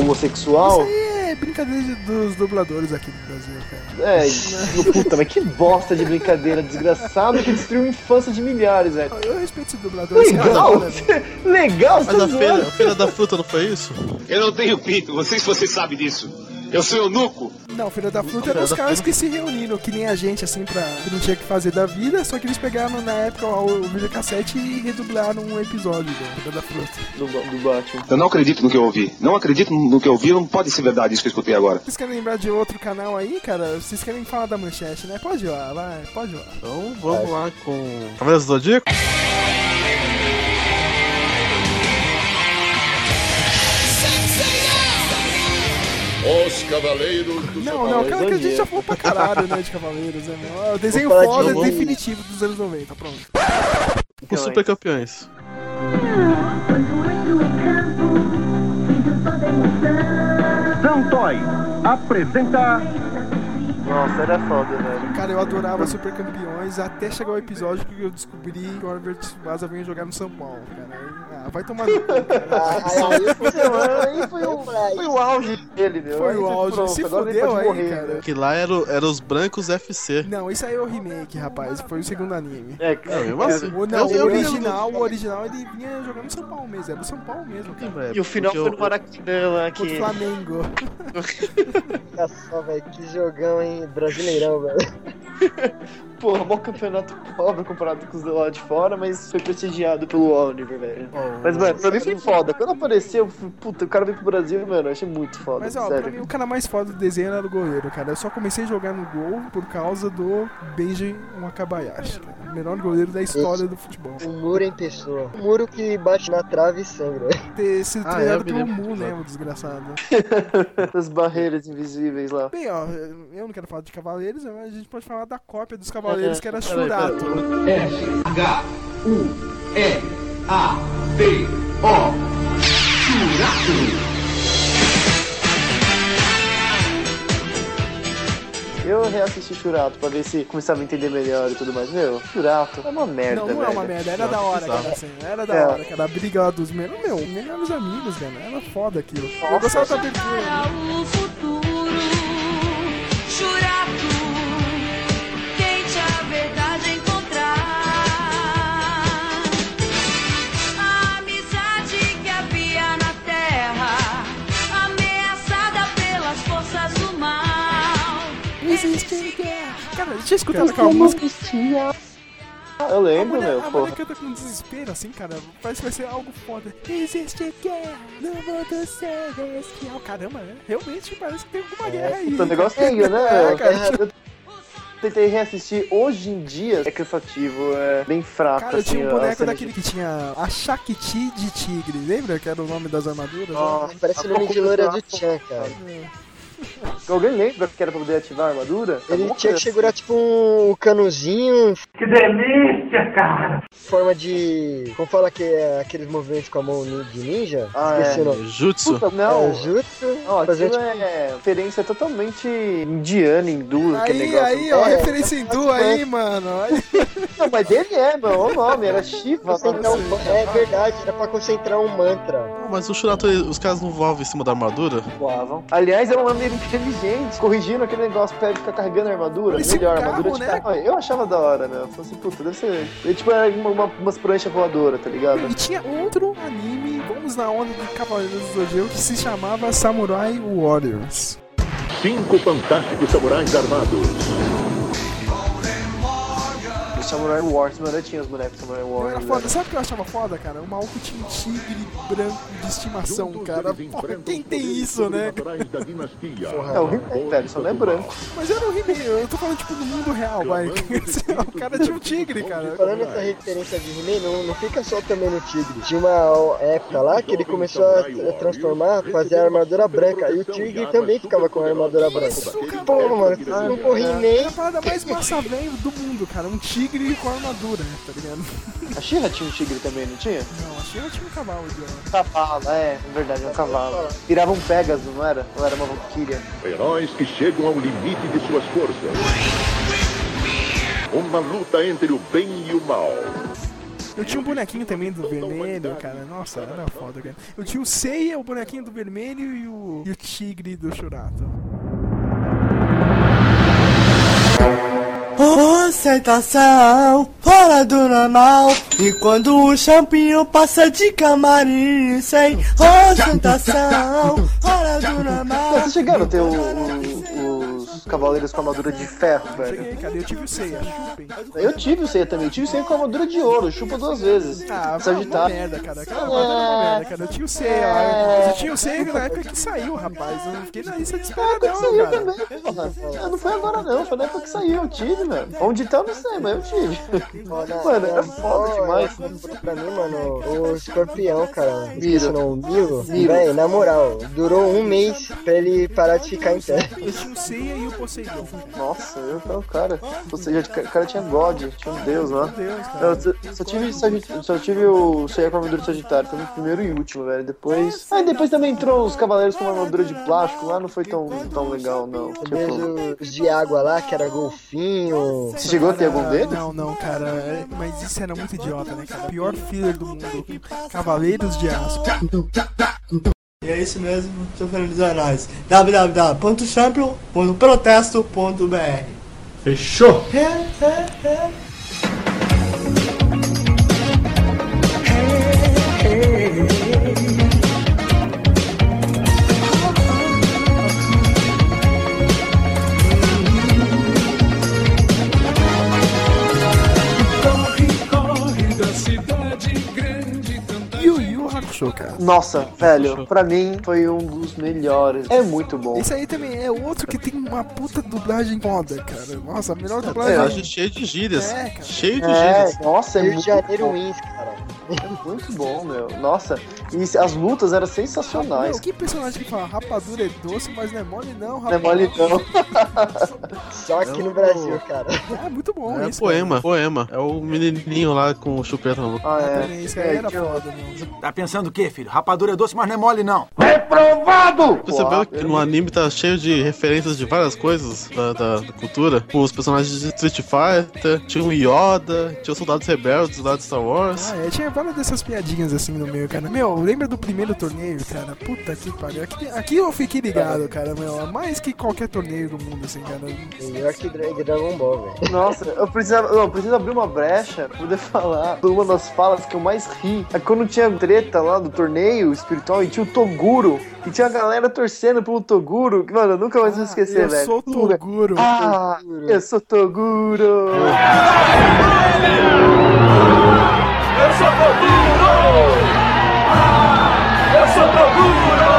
Speaker 2: homossexual?
Speaker 4: Isso aí é brincadeira de- dos dubladores aqui no Brasil, cara.
Speaker 2: É, puta, mas que bosta de brincadeira, desgraçado que destruiu a infância de milhares, velho.
Speaker 4: Eu respeito esse dublador. esse cara
Speaker 2: Legal,
Speaker 4: né?
Speaker 2: legal,
Speaker 3: Mas a feira, a feira da fruta não foi isso?
Speaker 6: Eu não tenho pinto, não sei se você sabe disso. Eu sou eunuco.
Speaker 4: Não, Filho da Fruta
Speaker 3: Filho
Speaker 4: eram os caras que se reuniram, que nem a gente, assim, pra. que não tinha o que fazer da vida, só que eles pegaram na época o, o videocassete e redublaram um episódio do Filho da Fruta.
Speaker 2: Do, do Batman.
Speaker 6: Eu não acredito no que eu ouvi. Não acredito no que eu ouvi, não pode ser verdade isso que eu escutei agora.
Speaker 4: Vocês querem lembrar de outro canal aí, cara? Vocês querem falar da manchete, né? Pode ir lá, vai, pode ir lá.
Speaker 3: Então vamos lá com. Cavaleiros do Zodíaco?
Speaker 18: Os Cavaleiros do
Speaker 4: Não, não, cara que a gente já falou pra caralho, né, de Cavaleiros, né, meu? É O desenho
Speaker 1: de
Speaker 4: foda
Speaker 1: novo.
Speaker 4: definitivo dos anos 90, pronto.
Speaker 3: Os Super Campeões.
Speaker 5: Santoy apresenta
Speaker 2: Nossa, era foda, velho.
Speaker 4: Cara, eu adorava Super Campeões até chegar o episódio que eu descobri que o Oliver Tsubasa vinha jogar no São Paulo, cara. Aí, ah, vai tomar no cu, cara.
Speaker 1: Ah, aí,
Speaker 2: foi o, foi o auge dele, meu.
Speaker 4: Foi
Speaker 2: Aí
Speaker 4: o auge.
Speaker 2: pronto,
Speaker 4: Se
Speaker 2: pode
Speaker 4: aí,
Speaker 2: morrer,
Speaker 4: cara.
Speaker 2: né?
Speaker 3: Que lá era, o- era os brancos FC.
Speaker 4: Não, isso aí é o remake, rapaz. Foi o segundo anime.
Speaker 2: É,
Speaker 3: Não, mesmo assim.
Speaker 4: O, não,
Speaker 3: Eu-
Speaker 4: o original, o original ele vinha jogando no São Paulo mesmo. Era do São Paulo mesmo, cara.
Speaker 2: E o final
Speaker 3: Porque
Speaker 2: foi no Maracanã lá
Speaker 4: Contra o. Flamengo.
Speaker 1: Olha só, velho, que jogão, hein? Brasileirão, velho.
Speaker 2: Porra, bom campeonato pobre comparado com os do lado de fora, mas foi prestigiado pelo Oliver, velho. Mas, mano, pra mim foi foda. Quando apareceu, puta, o cara veio pro Brasil, mano, eu achei muito foda.
Speaker 4: Mas ó, pra
Speaker 2: sério.
Speaker 4: mim o cara mais foda do desenho era o goleiro, cara. Eu só comecei a jogar no gol por causa do Benji Wakabayashi, cara. O melhor goleiro da história do futebol.
Speaker 1: Um muro em pessoa. Um muro que bate na trave e sangra.
Speaker 4: Ter sido
Speaker 3: Ah,
Speaker 4: treinado
Speaker 3: é,
Speaker 4: pelo Mu, né,
Speaker 3: né?
Speaker 4: o desgraçado.
Speaker 2: As barreiras invisíveis lá.
Speaker 4: Bem, ó, eu não quero falar de Cavaleiros, mas a gente pode falar da cópia dos Cavaleiros, que era
Speaker 3: Peraí,
Speaker 4: Shurato.
Speaker 5: H-U-E-A-T-O Churato
Speaker 2: Eu reassisti Churato pra ver se começava a entender melhor e tudo mais. Meu, Churato é uma merda,
Speaker 4: Não, não é uma merda, era da hora, cara, assim, era da
Speaker 2: É.
Speaker 4: hora, cara, a briga lá dos meus, meu, melhores amigos, cara, era foda aquilo. Eu
Speaker 2: Nossa,
Speaker 4: gostava da abertura.
Speaker 14: Churato,
Speaker 4: Cara, eu tinha escutado aquela música.
Speaker 2: Eu
Speaker 4: A
Speaker 2: lembro,
Speaker 4: mulher,
Speaker 2: meu,
Speaker 4: a
Speaker 2: pô.
Speaker 4: mulher canta com desespero, assim, cara. Parece que vai ser algo foda. Existe guerra no mundo celestial. Caramba, né? Realmente parece que tem alguma guerra aí.
Speaker 2: O negócio é né,
Speaker 4: É, cara.
Speaker 2: Eu tentei reassistir, hoje em dia é cansativo, é bem fraco,
Speaker 4: Cara, eu
Speaker 2: assim,
Speaker 4: tinha um
Speaker 2: a
Speaker 4: boneco daquele que tinha a Shakti de tigre, lembra? Que era o nome das armaduras? né?
Speaker 2: Nossa,
Speaker 1: Parece o nome de loira do Chan, cara.
Speaker 2: Alguém lembra que era pra poder ativar a armadura?
Speaker 1: Ele
Speaker 2: Alguma
Speaker 1: tinha que segurar tipo um canuzinho,
Speaker 5: Que delícia, cara!
Speaker 1: forma de. Como fala que é aqueles movimentos com a mão de ninja?
Speaker 2: Ah,
Speaker 1: Esqueci
Speaker 2: é.
Speaker 1: o nome.
Speaker 3: Jutsu.
Speaker 2: Puta, não.
Speaker 1: É, jutsu.
Speaker 2: Não,
Speaker 1: fazer
Speaker 2: aquilo
Speaker 1: tipo.
Speaker 2: é referência totalmente indiana, hindu, aquele
Speaker 4: Aí,
Speaker 2: negócio.
Speaker 4: aí, ó,
Speaker 1: É,
Speaker 4: referência hindu aí, mano. Aí.
Speaker 2: Não, mas dele é, meu, o nome, era Shiva.
Speaker 1: um- É verdade, era pra concentrar um mantra.
Speaker 3: Mas o Shurato, ele- os caras não voavam em cima da armadura?
Speaker 2: voavam. Aliás, é uma maneira inteligente, corrigindo aquele negócio pra ele ficar carregando a armadura.
Speaker 4: Um
Speaker 2: melhor, a
Speaker 4: carro,
Speaker 2: armadura de
Speaker 4: né?
Speaker 2: carro. Eu achava da hora, né? Eu falei assim, puta, deve ser. É tipo era uma, uma, umas pranchas voadoras, tá ligado?
Speaker 4: E tinha outro anime, vamos na onda de Cavaleiros do Zodíaco, que se chamava Samurai Warriors.
Speaker 18: Cinco fantásticos samurais armados.
Speaker 2: Samurai Wars, mano, eu tinha os bonecos Samurai
Speaker 4: Não
Speaker 2: Wars.
Speaker 4: era
Speaker 2: velho.
Speaker 4: foda. Sabe o que eu achava foda, cara? O maluco tinha um tigre branco de estimação, cara. Porra, quem tem isso, né?
Speaker 2: É o He-Man, velho, só não é branco.
Speaker 4: Mas era o He-Man, eu tô falando tipo no mundo real, vai. o cara tinha um tigre, cara.
Speaker 1: Falando essa referência de He-Man, não, não fica só também no Tigre. Tinha uma época lá que ele começou a a transformar, fazer a armadura branca. E o Tigre também ficava com a armadura branca. Pô, mano, se não for
Speaker 4: Era a parada mais massa velho do mundo, cara. Um tigre com armadura, tá ligado?
Speaker 2: A She-Ra tinha um tigre também, não tinha?
Speaker 4: Não, a Sheila tinha um cavalo de.
Speaker 2: Cavalo, é, é verdade, é um cavalo. Virava um Pegasus, não era? Ou era uma Valkyria?
Speaker 18: Heróis que chegam ao limite de suas forças. Uma luta entre o bem e o mal.
Speaker 4: Eu tinha um bonequinho também do vermelho, cara. Nossa, era foda, cara. Eu tinha o Seiya, o bonequinho do vermelho e o, e o tigre do Churato.
Speaker 19: Ostentação fora do normal. E quando o champinho passa de camarim Sem ostentação fora do normal.
Speaker 2: Tá chegando a ter o- o- os cavaleiros com armadura de ferro, velho.
Speaker 4: Cheguei, cara. Eu tive o Seiya, chupem.
Speaker 2: Eu tive o Seiya também, eu tive o Seiya com armadura de ouro, chupa duas vezes.
Speaker 4: Ah, uma
Speaker 2: Sagitário.
Speaker 4: merda, cara. Aquela armadura era uma merda, cara. Eu tinha o Seiya, eu tinha o Seiya na época que saiu, rapaz. Eu não fiquei na lista de espera, não,
Speaker 2: Saiu
Speaker 4: cara.
Speaker 2: também, porra. Ah, Não foi agora não, foi na época que saiu, eu tive, mano. Onde tá, eu não sei, mas eu tive. Mano, era foda demais.
Speaker 1: Pra mim, mano, o escorpião, cara.
Speaker 2: Miro.
Speaker 1: Esqueci o nome, Miro.
Speaker 2: Miro.
Speaker 1: Véi, na moral, durou um mês pra ele parar de ficar em pé.
Speaker 4: Eu tinha o Seiya e o Poseidon.
Speaker 2: Nossa, eu o cara. Ou seja, o cara tinha God, tinha um deus lá.
Speaker 4: Deus, cara.
Speaker 2: Eu só, só tive, só tive o Seiya com armadura de Sagitário, foi o primeiro e último, velho. Depois. Ah, depois também entrou os cavaleiros com uma armadura de plástico lá, não foi tão, tão legal, não. Tipo,
Speaker 1: os de água lá, que era golfinho.
Speaker 2: você chegou a ter algum deles?
Speaker 4: Não, não, cara. é- Mas isso era muito idiota, né, cara? Pior filler do mundo. Cavaleiros de Aço.
Speaker 19: E é isso mesmo, tô finalizando nós www.champion.protesto.br Fechou? É, é, é.
Speaker 4: Yu Hakusho, cara.
Speaker 2: Nossa, velho, pra mim foi um dos melhores. É muito bom.
Speaker 4: Esse aí também é outro que tem uma puta dublagem foda, cara. Nossa, a melhor
Speaker 3: Eu
Speaker 4: dublagem.
Speaker 3: acho cheio de gírias.
Speaker 4: É, cara.
Speaker 3: Cheio de
Speaker 2: É,
Speaker 3: gírias.
Speaker 2: nossa, é
Speaker 1: Rio de
Speaker 2: muito
Speaker 1: Janeiro
Speaker 2: bom.
Speaker 1: Wins, cara.
Speaker 2: É muito bom, meu. Nossa, e as lutas eram sensacionais.
Speaker 4: Meu, que personagem que fala rapadura é doce, mas não é mole não,
Speaker 2: Não é
Speaker 4: rapaz.
Speaker 2: mole não.
Speaker 1: Só aqui no Brasil, cara.
Speaker 4: É muito bom
Speaker 3: É
Speaker 4: isso.
Speaker 3: poema, poema. É o menininho lá com o chupeta no
Speaker 2: Ah,
Speaker 4: Cara.
Speaker 2: é.
Speaker 4: Isso aí era foda, meu.
Speaker 5: Tá pensando o quê, filho? Rapadura é doce, mas não é mole, não.
Speaker 3: Percebeu que no anime tá cheio de referências de várias coisas da, da- da cultura? Os personagens de Street Fighter, tinha o Yoda, tinha os soldados rebeldes lá de Star Wars.
Speaker 4: Ah, é, tinha várias dessas piadinhas assim no meio, cara. Meu, lembra do primeiro torneio, cara? Puta que pariu. Aqui, aqui eu fiquei ligado, cara, meu. Mais que qualquer torneio do mundo, assim, cara.
Speaker 1: Melhor que Dra- Dragon Ball, velho.
Speaker 2: Nossa, eu precisava, eu preciso abrir uma brecha pra poder falar. Uma das falas que eu mais ri é quando tinha treta lá do torneio espiritual e tinha o Toguro. E tinha a galera torcendo pelo Toguro. que, Mano, eu nunca mais vou esquecer,
Speaker 4: eu
Speaker 2: velho.
Speaker 4: sou Toguro.
Speaker 2: Ah, eu sou Toguro.
Speaker 20: Eu sou Toguro! Eu sou Toguro!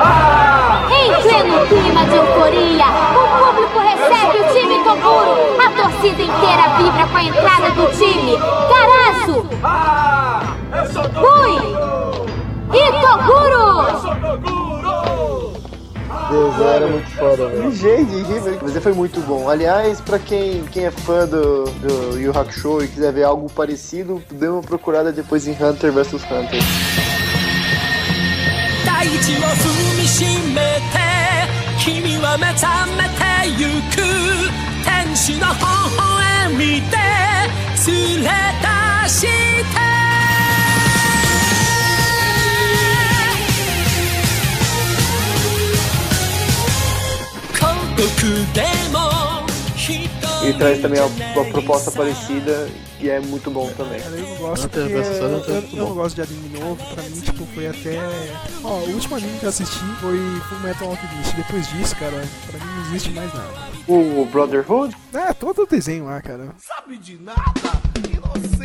Speaker 20: Ah!
Speaker 10: Em pleno clima de euforia, o público recebe o time Toguro. A torcida inteira vibra com a entrada do time. Caraço,
Speaker 20: Ah! Eu sou
Speaker 10: Fui
Speaker 20: Toguro!
Speaker 10: e Toguro.
Speaker 20: Eu sou Toguro!
Speaker 1: Deus, era muito foda, velho.
Speaker 2: Que jeito de rir, velho. Mas ele foi muito bom. Aliás, pra quem, quem é fã do, do Yu Hakusho e quiser ver algo parecido, dê uma procurada depois em Hunter vs Hunter.
Speaker 14: 大地を踏みしめて君は目覚めてゆく天使の微笑みで連れ出して
Speaker 2: E traz também uma, uma proposta parecida e é muito bom também.
Speaker 4: Cara, eu não gosto eu, eu- eu não gosto de anime novo. Pra mim, tipo, foi até. Ó, o último anime que eu assisti foi Full Metal Alchemist. Depois disso, cara, pra mim não existe mais nada.
Speaker 2: O Brotherhood?
Speaker 4: É, todo o desenho lá, cara.
Speaker 20: Sabe de nada, inocente.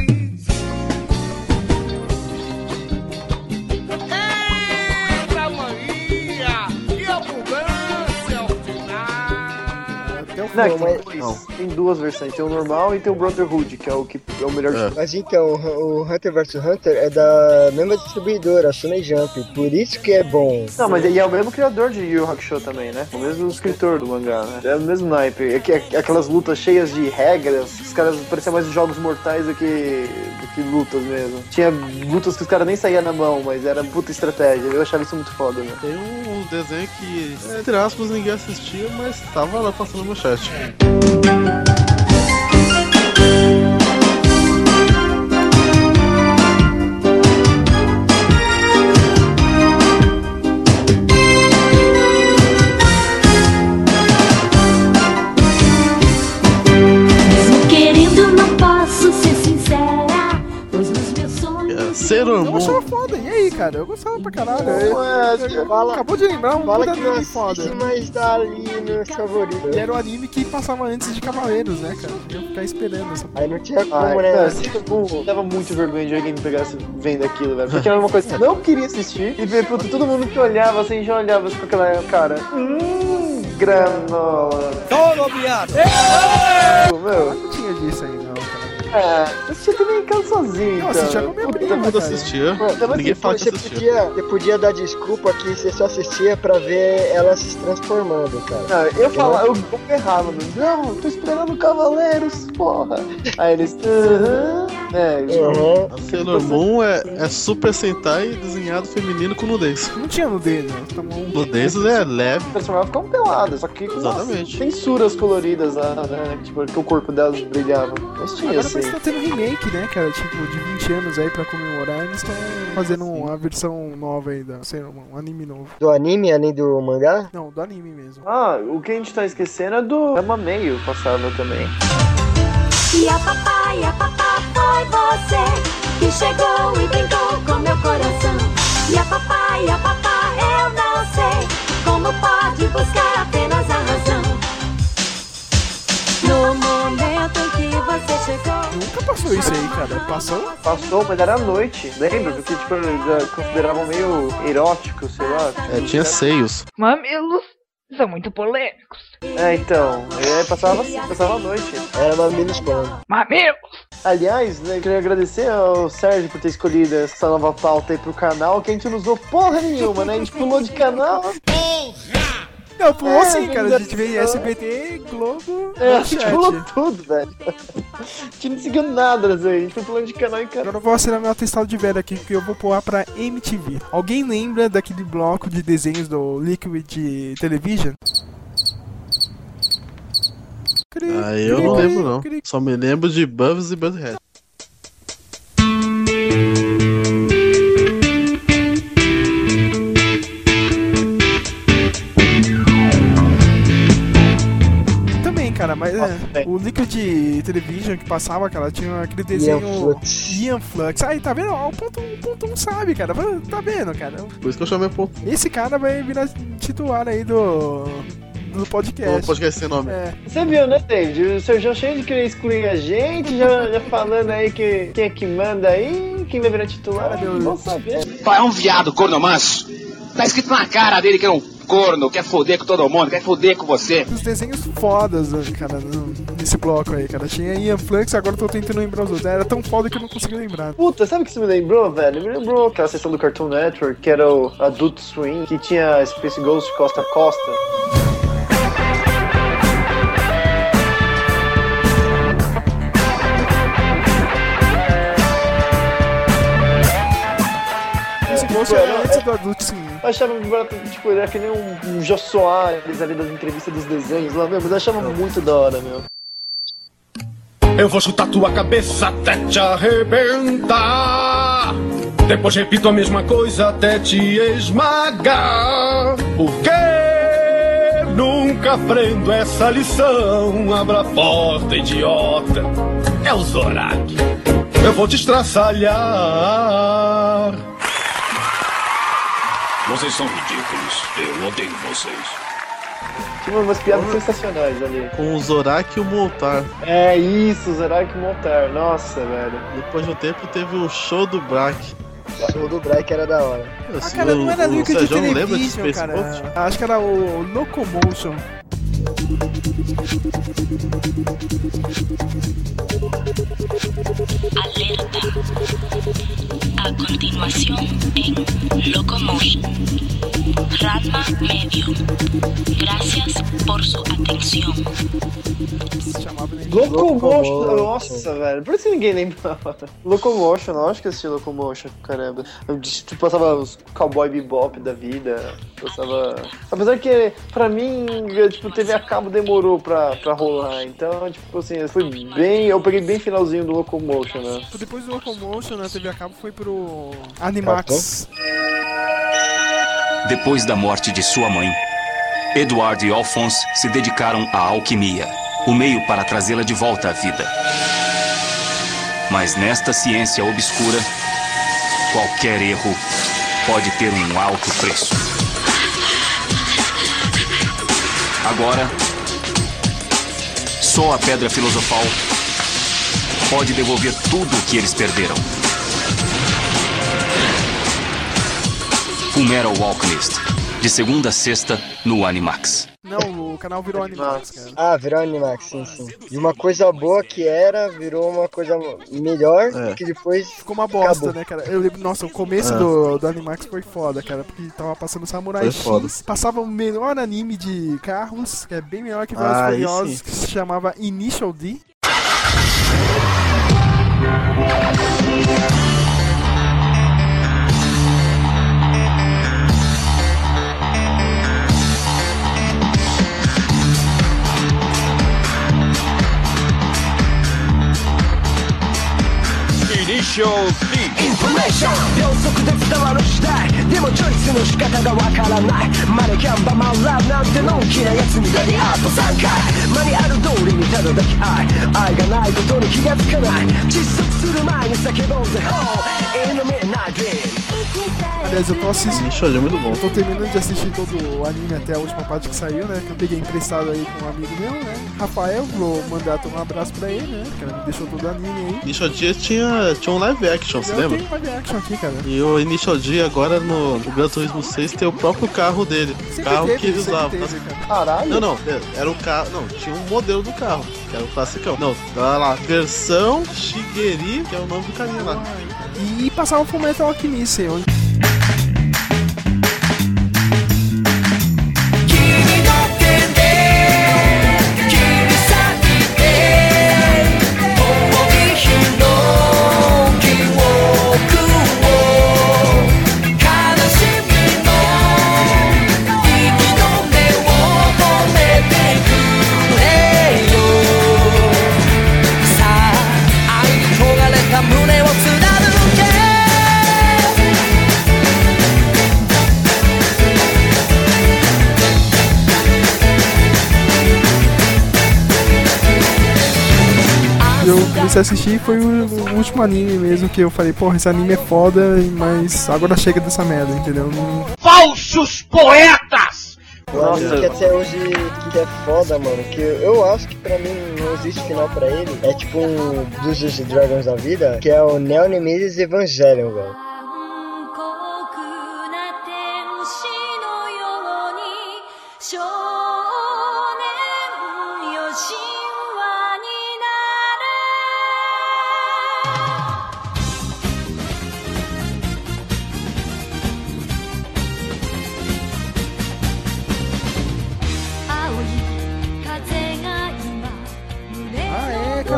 Speaker 20: Ordinária.
Speaker 4: Até o
Speaker 2: Não,
Speaker 1: Não,
Speaker 2: tem, dois. tem duas versões, tem o normal e tem o Brotherhood, que é o que é o melhor de
Speaker 1: Mas então, o Hunter vs Hunter é da mesma distribuidora, a Shonen Jump, por isso que é bom.
Speaker 2: Não, mas ele é o mesmo criador de Yu Yu Hakusho também, né? O mesmo escritor do mangá, né? É o mesmo naipe. É que- é aquelas lutas cheias de regras, os caras pareciam mais jogos mortais do que, do que lutas mesmo. Tinha lutas que os caras nem saíam na mão, mas era puta estratégia. Eu achava isso muito foda, né?
Speaker 3: Tem um desenho que, entre aspas, ninguém assistia, mas tava lá passando no chat.
Speaker 14: Mesmo querendo, não posso ser sincera, pois nos meus sonhos.
Speaker 3: Sailor
Speaker 4: Eu achava foda. E cara? Eu gostava pra caralho.
Speaker 1: é, fala-
Speaker 4: Acabou de lembrar um
Speaker 1: Fala
Speaker 4: puta
Speaker 1: que não
Speaker 4: anime foda.
Speaker 1: assiste, mas tá ali nos favoritos.
Speaker 4: E era o anime que passava antes de Cavaleiros, né, cara? Eu ficar esperando essa
Speaker 1: Aí não tinha como,
Speaker 2: Ai,
Speaker 1: né?
Speaker 2: cara, Moon dava muito vergonha de alguém me pegasse vendo aquilo, velho. Porque era uma coisa que eu não queria assistir. E ver, puta, todo mundo que olhava assim, já olhava assim, com aquela cara. Hum, granola.
Speaker 19: Toma, viado!
Speaker 2: Meu,
Speaker 4: Não tinha disso aí, não, cara.
Speaker 2: É, eu assistia também em casa sozinho,
Speaker 4: Eu assistia com minha
Speaker 3: Todo
Speaker 4: prima,
Speaker 3: mundo
Speaker 4: cara.
Speaker 3: assistia.
Speaker 2: Pô,
Speaker 3: Ninguém
Speaker 2: assim,
Speaker 3: fala que
Speaker 1: Você
Speaker 3: assistia.
Speaker 1: podia, você podia dar desculpa que você só assistia pra ver ela se transformando, cara.
Speaker 2: Não, eu falava, eu, eu errava, meu. Não, tô esperando Cavaleiros, porra. Aí eles. Aham. É,
Speaker 1: Uhum.
Speaker 3: A Sailor Moon é, é Super Sentai desenhado feminino com nudez.
Speaker 4: Não tinha nudez, né?
Speaker 3: Nudez é leve.
Speaker 2: transformava ficavam peladas, só que com
Speaker 3: Exatamente.
Speaker 2: censuras coloridas lá, né? Tipo, que o corpo delas brilhava. Mas tinha assim.
Speaker 4: Que tá tendo remake, né, cara? Tipo, de 20 anos aí pra comemorar, eles estão fazendo uma versão nova aí da Moon, um anime novo.
Speaker 1: Do anime, além do mangá?
Speaker 4: Não, do anime mesmo.
Speaker 2: Ah, o que a gente tá esquecendo é do Ama Meio passava também.
Speaker 14: E a papai, a papá foi você que chegou e brincou com meu coração. E a papai, a papá, eu não sei como pode buscar apenas a razão. No momento em que você chegou.
Speaker 4: Nunca passou isso aí, cara. Passou?
Speaker 2: Passou, mas era à noite, lembra? Porque, tipo, já consideravam meio erótico, sei lá. tipo,
Speaker 3: É, tinha seios.
Speaker 21: Mamilos são muito polêmicos.
Speaker 2: É, então. É, passava assim, passava à noite.
Speaker 1: Era Mamilos Pano.
Speaker 21: Mamilos!
Speaker 2: Aliás, né, eu queria agradecer ao Sérgio por ter escolhido essa nova pauta aí pro canal, que a gente não usou porra nenhuma, né? A gente pulou de canal.
Speaker 4: Não, pulou
Speaker 2: É,
Speaker 4: sim, cara. A gente veio
Speaker 2: não.
Speaker 4: SBT, Globo,
Speaker 2: É, a gente pulou tudo, velho. A gente não seguiu nada, assim. A gente foi pulando de canal em canal.
Speaker 4: Agora eu vou assinar meu atestado de velho aqui, porque eu vou pular pra MTV. Alguém lembra daquele bloco de desenhos do Liquid Television?
Speaker 3: Ah, eu não lembro não. Só me lembro de Bubs e Butthead.
Speaker 4: Cara, mas é, o Liquid Television que passava, cara, tinha aquele desenho.
Speaker 1: Flux.
Speaker 4: Ian Flux. Aí, tá vendo? Ó, O ponto, o ponto não sabe, cara. Tá vendo, cara?
Speaker 3: Por isso que eu chamei ponto.
Speaker 4: Esse cara vai virar titular aí do. do podcast.
Speaker 3: O podcast sem nome.
Speaker 4: É.
Speaker 2: Você viu, né, David? O Sérgio cheio de querer excluir a gente, já, já falando aí que quem é que manda aí, quem vai virar titular, vamos saber.
Speaker 6: Pô, é um viado, corno manso. Tá escrito na cara dele que é um corno, quer foder com todo mundo, quer foder com você.
Speaker 4: Os desenhos fodas, né, cara, nesse bloco aí, cara. Tinha Ian Flux, agora eu tô tentando lembrar os outros. Era tão foda que eu não consegui lembrar.
Speaker 2: Puta, sabe o que isso me lembrou, velho? Me lembrou aquela sessão do Cartoon Network, que era o Adult Swim, que tinha Space Ghost Costa a Costa.
Speaker 4: Ghost era antes do Adult Swim.
Speaker 2: Eu achava, tipo, ele era que nem um, um Jô Soares ali das entrevistas dos desenhos lá, meu, mas eu achava muito da hora, meu.
Speaker 20: Eu vou chutar tua cabeça até te arrebentar. Depois repito a mesma coisa até te esmagar. Porque nunca
Speaker 22: nunca aprendo essa lição. Abra a porta, idiota. É o Zorak. Eu vou te estraçalhar.
Speaker 23: Vocês são ridículos. Eu odeio vocês.
Speaker 2: Tinha umas piadas sensacionais ali.
Speaker 3: Com o Zorak e o Moltar.
Speaker 2: É isso, Zorak Montar. Nossa, velho.
Speaker 3: Depois de um tempo teve o show do Brack.
Speaker 1: O show do Brack era da hora.
Speaker 4: Ah, cara, não era
Speaker 3: lembra de
Speaker 4: Television,
Speaker 3: Space
Speaker 4: cara. Acho que era o Locomotion.
Speaker 14: A continuación en Locomotion. Ranma Medio. Gracias por su atención.
Speaker 2: Locomotion, nossa, velho. Por isso que ninguém lembrava. Locomotion, eu acho que eu assisti Locomotion, caramba. Eu, tipo, passava os Cowboy Bebop da vida. Passava. Apesar que, pra mim, tipo, TV a cabo demorou pra, pra rolar. Então, tipo assim, eu fui bem. Eu peguei bem finalzinho do Locomotion, né?
Speaker 4: Depois do Locomotion na TV a cabo foi pro Animax.
Speaker 24: Depois da morte de sua mãe, Edward e Alphonse se dedicaram à alquimia, o meio para trazê-la de volta à vida. Mas nesta ciência obscura, qualquer erro pode ter um alto preço. Agora, só a Pedra Filosofal pode devolver tudo o que eles perderam. Fullmetal Alchemist, de segunda a sexta no Animax.
Speaker 4: Não, o canal virou Animax, cara.
Speaker 1: Ah, virou Animax, sim, sim. E uma coisa boa que era, virou uma coisa melhor,
Speaker 3: É.
Speaker 1: que depois
Speaker 4: Ficou uma bosta,
Speaker 1: acabou.
Speaker 4: né, cara? Eu lembro, nossa, o começo
Speaker 3: É.
Speaker 4: do, do Animax foi foda, cara, porque tava passando Samurai
Speaker 3: Foi
Speaker 4: X,
Speaker 3: foda.
Speaker 4: passava o melhor anime de carros, que é bem melhor que Velozes
Speaker 3: Ah,
Speaker 4: Furiosos, que se chamava Initial D.
Speaker 22: 証
Speaker 25: インフォメーション秒速で伝わる時代でもチョイスの仕方がわからないマネキャンバマンラブなんて。のんきなやつみたいにあと3回マニュアル通りにただ抱き愛愛がないことに気がつかない窒息する前に叫ぼうぜ Oh in the midnight dream
Speaker 4: Aliás, eu tô assistindo.
Speaker 3: D é muito bom.
Speaker 4: Eu tô terminando de assistir todo o anime até a última parte que saiu, né? Que eu peguei emprestado aí com um amigo meu, né? Rafael, vou mandar um abraço pra ele, né? Que ele me deixou todo o anime aí.
Speaker 3: Initial D tinha, tinha um live action, você lembra?
Speaker 4: tenho live action aqui, cara.
Speaker 3: E o Initial D agora no, no Gran Turismo 6 tem o próprio carro dele.
Speaker 4: Sempre
Speaker 3: carro
Speaker 4: teve,
Speaker 3: que ele usava.
Speaker 4: teve, cara.
Speaker 2: Caralho.
Speaker 3: Não, não, era o carro. Não, tinha um modelo do carro, que era o classicão. Não, tá lá, versão Shigeru, que é o nome do carinha lá.
Speaker 4: E passava o Fullmetal Alchemist, onde Thank you. Comecei a assistir foi o, o último anime mesmo que eu falei, porra, esse anime é foda, mas agora chega dessa merda, entendeu? Não-
Speaker 6: Falsos poetas!
Speaker 1: Anime que até hoje que é foda, mano, que eu acho que pra mim não existe final pra ele. É tipo um dos Dragons da vida, que é o Neo Nemesis Evangelion, velho.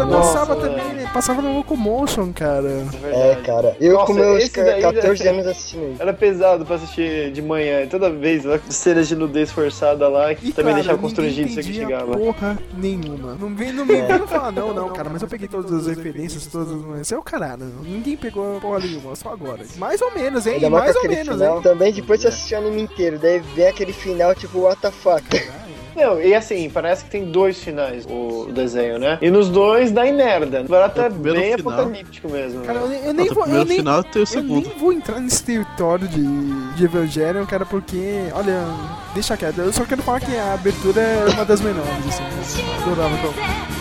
Speaker 4: Cara, passava também, né? Passava no Locomotion, cara.
Speaker 1: É, cara. Eu
Speaker 2: Nossa,
Speaker 1: com meus
Speaker 2: esse daí
Speaker 1: 14
Speaker 2: era-
Speaker 1: anos assistindo isso.
Speaker 2: Era pesado pra assistir de manhã. Toda vez, lá, cenas de nudez forçada lá, que
Speaker 4: E,
Speaker 2: também
Speaker 4: cara,
Speaker 2: deixava constrangido isso que chegava.
Speaker 4: Porra nenhuma. Não vem, não me vem falar, não, não, cara, mas eu peguei todas as referências, todas as. Esse é o caralho. Ninguém pegou porra nenhuma, só agora. Mais ou menos, hein?
Speaker 1: Mais
Speaker 4: ou menos,
Speaker 1: final.
Speaker 4: hein?
Speaker 1: Também depois você assistir o anime inteiro, daí vem aquele final tipo, what the fuck.
Speaker 2: Não, e assim, parece que tem dois finais o desenho, né? E nos dois dá em merda. Barato é
Speaker 3: primeiro
Speaker 2: bem
Speaker 3: final.
Speaker 2: apocalíptico mesmo.
Speaker 4: Cara, eu, nem- eu nem vou.
Speaker 3: o
Speaker 4: eu nem,
Speaker 3: final o
Speaker 4: eu nem vou entrar nesse território de, de Evangelion, cara, porque, olha, deixa quieto. Eu só quero falar que a abertura é uma das melhores, assim. Adorava então.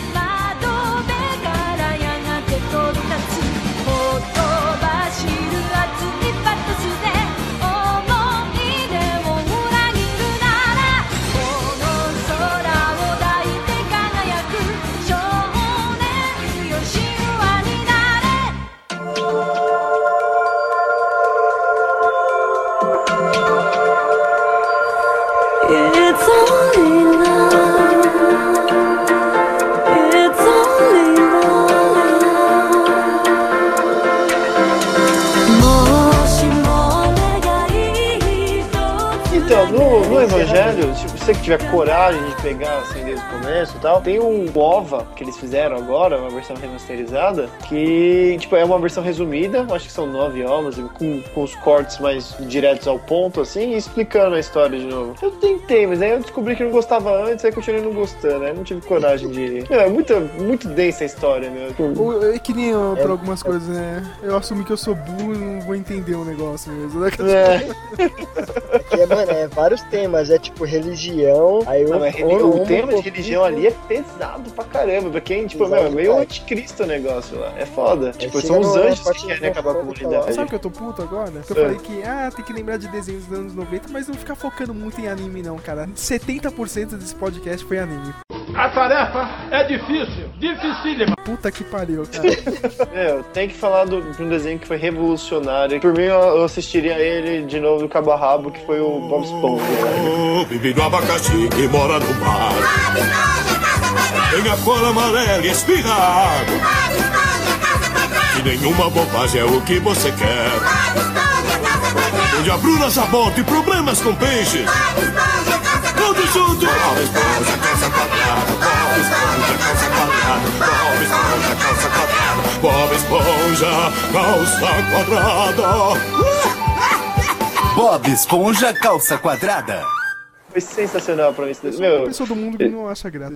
Speaker 2: No Evangelho, se você que tiver coragem de pegar assim desde o começo e tal, tem um OVA que eles fizeram agora, uma versão remasterizada, que tipo, é uma versão resumida, acho que são nove ovas, com, com os cortes mais diretos ao ponto, assim, e explicando a história de novo. Eu tentei, mas aí eu descobri que não gostava antes, aí continuei não gostando, aí não tive coragem de. É muito, muito densa a história, meu.
Speaker 4: É que nem eu, pra algumas coisas, né? Eu assumi que eu sou burro e não vou entender o negócio mesmo. né?
Speaker 1: Que é, mano, é vários temas, é tipo religião, aí
Speaker 2: Não,
Speaker 1: o,
Speaker 2: mas o tema de religião ali é pesado pra caramba. Pra quem, tipo, meu, é meio anticristo o negócio lá. É foda. Tipo, são os
Speaker 1: chega numa
Speaker 2: anjos que querem acabar com a comunidade.
Speaker 4: Sabe que eu tô puto agora? Que eu
Speaker 2: É.
Speaker 4: falei que, ah, tem que lembrar de desenhos dos anos 90, mas não ficar focando muito em anime, não, cara. 70% desse podcast foi anime.
Speaker 5: A tarefa é difícil, dificílima.
Speaker 4: Puta que pariu, cara.
Speaker 2: Meu, tem que falar do- de um desenho que foi revolucionário. Por mim, eu, eu assistiria ele de novo do cabo a rabo, que foi o Bob Esponja.
Speaker 20: Oh, vive no abacaxi e mora no mar. Tem a cor amarela e espirra água. E nenhuma bobagem é o que você quer. Onde a Bruna Jabol tem problemas com peixes. Todos juntos! Bob Esponja, calça quadrada. Bob Esponja, calça quadrada. Bob Esponja, calça quadrada. Bob Esponja, calça quadrada.
Speaker 26: Bob Esponja Calça Quadrada.
Speaker 2: Foi sensacional pra mim esse desenho.
Speaker 4: A
Speaker 2: Meu,
Speaker 4: pessoa do mundo que não acha graça.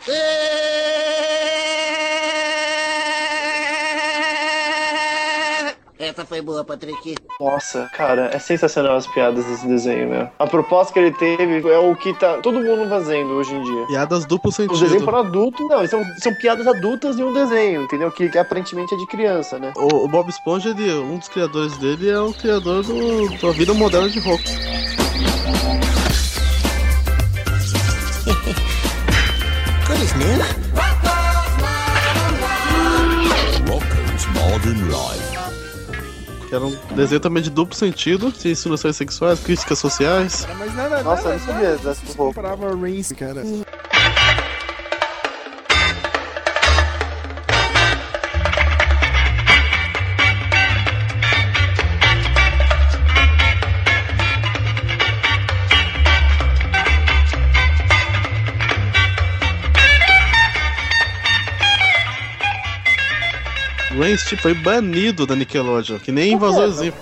Speaker 27: Essa foi boa, Patrick.
Speaker 2: Nossa, cara, é sensacional as piadas desse desenho, meu. A proposta que ele teve é o que tá todo mundo fazendo hoje em dia.
Speaker 3: Piadas duplo
Speaker 2: O desenho
Speaker 3: sentido.
Speaker 2: para adulto, não, são, são piadas adultas em um desenho, entendeu? Que, que aparentemente é de criança, né?
Speaker 3: O, o Bob Esponja, ele, um dos criadores dele é o criador do, da vida moderna de rock.
Speaker 26: Good as new.
Speaker 20: Rocko's Modern Life.
Speaker 3: Que era um desenho também de duplo sentido, tinha insinuações sexuais, críticas sociais.
Speaker 4: Mas nada,
Speaker 2: Nossa,
Speaker 4: nada,
Speaker 2: eu não sabia dessa roupa.
Speaker 4: comparava a Reigns, cara.
Speaker 3: Rain tipo, foi banido da Nickelodeon, que nem invasorzinho.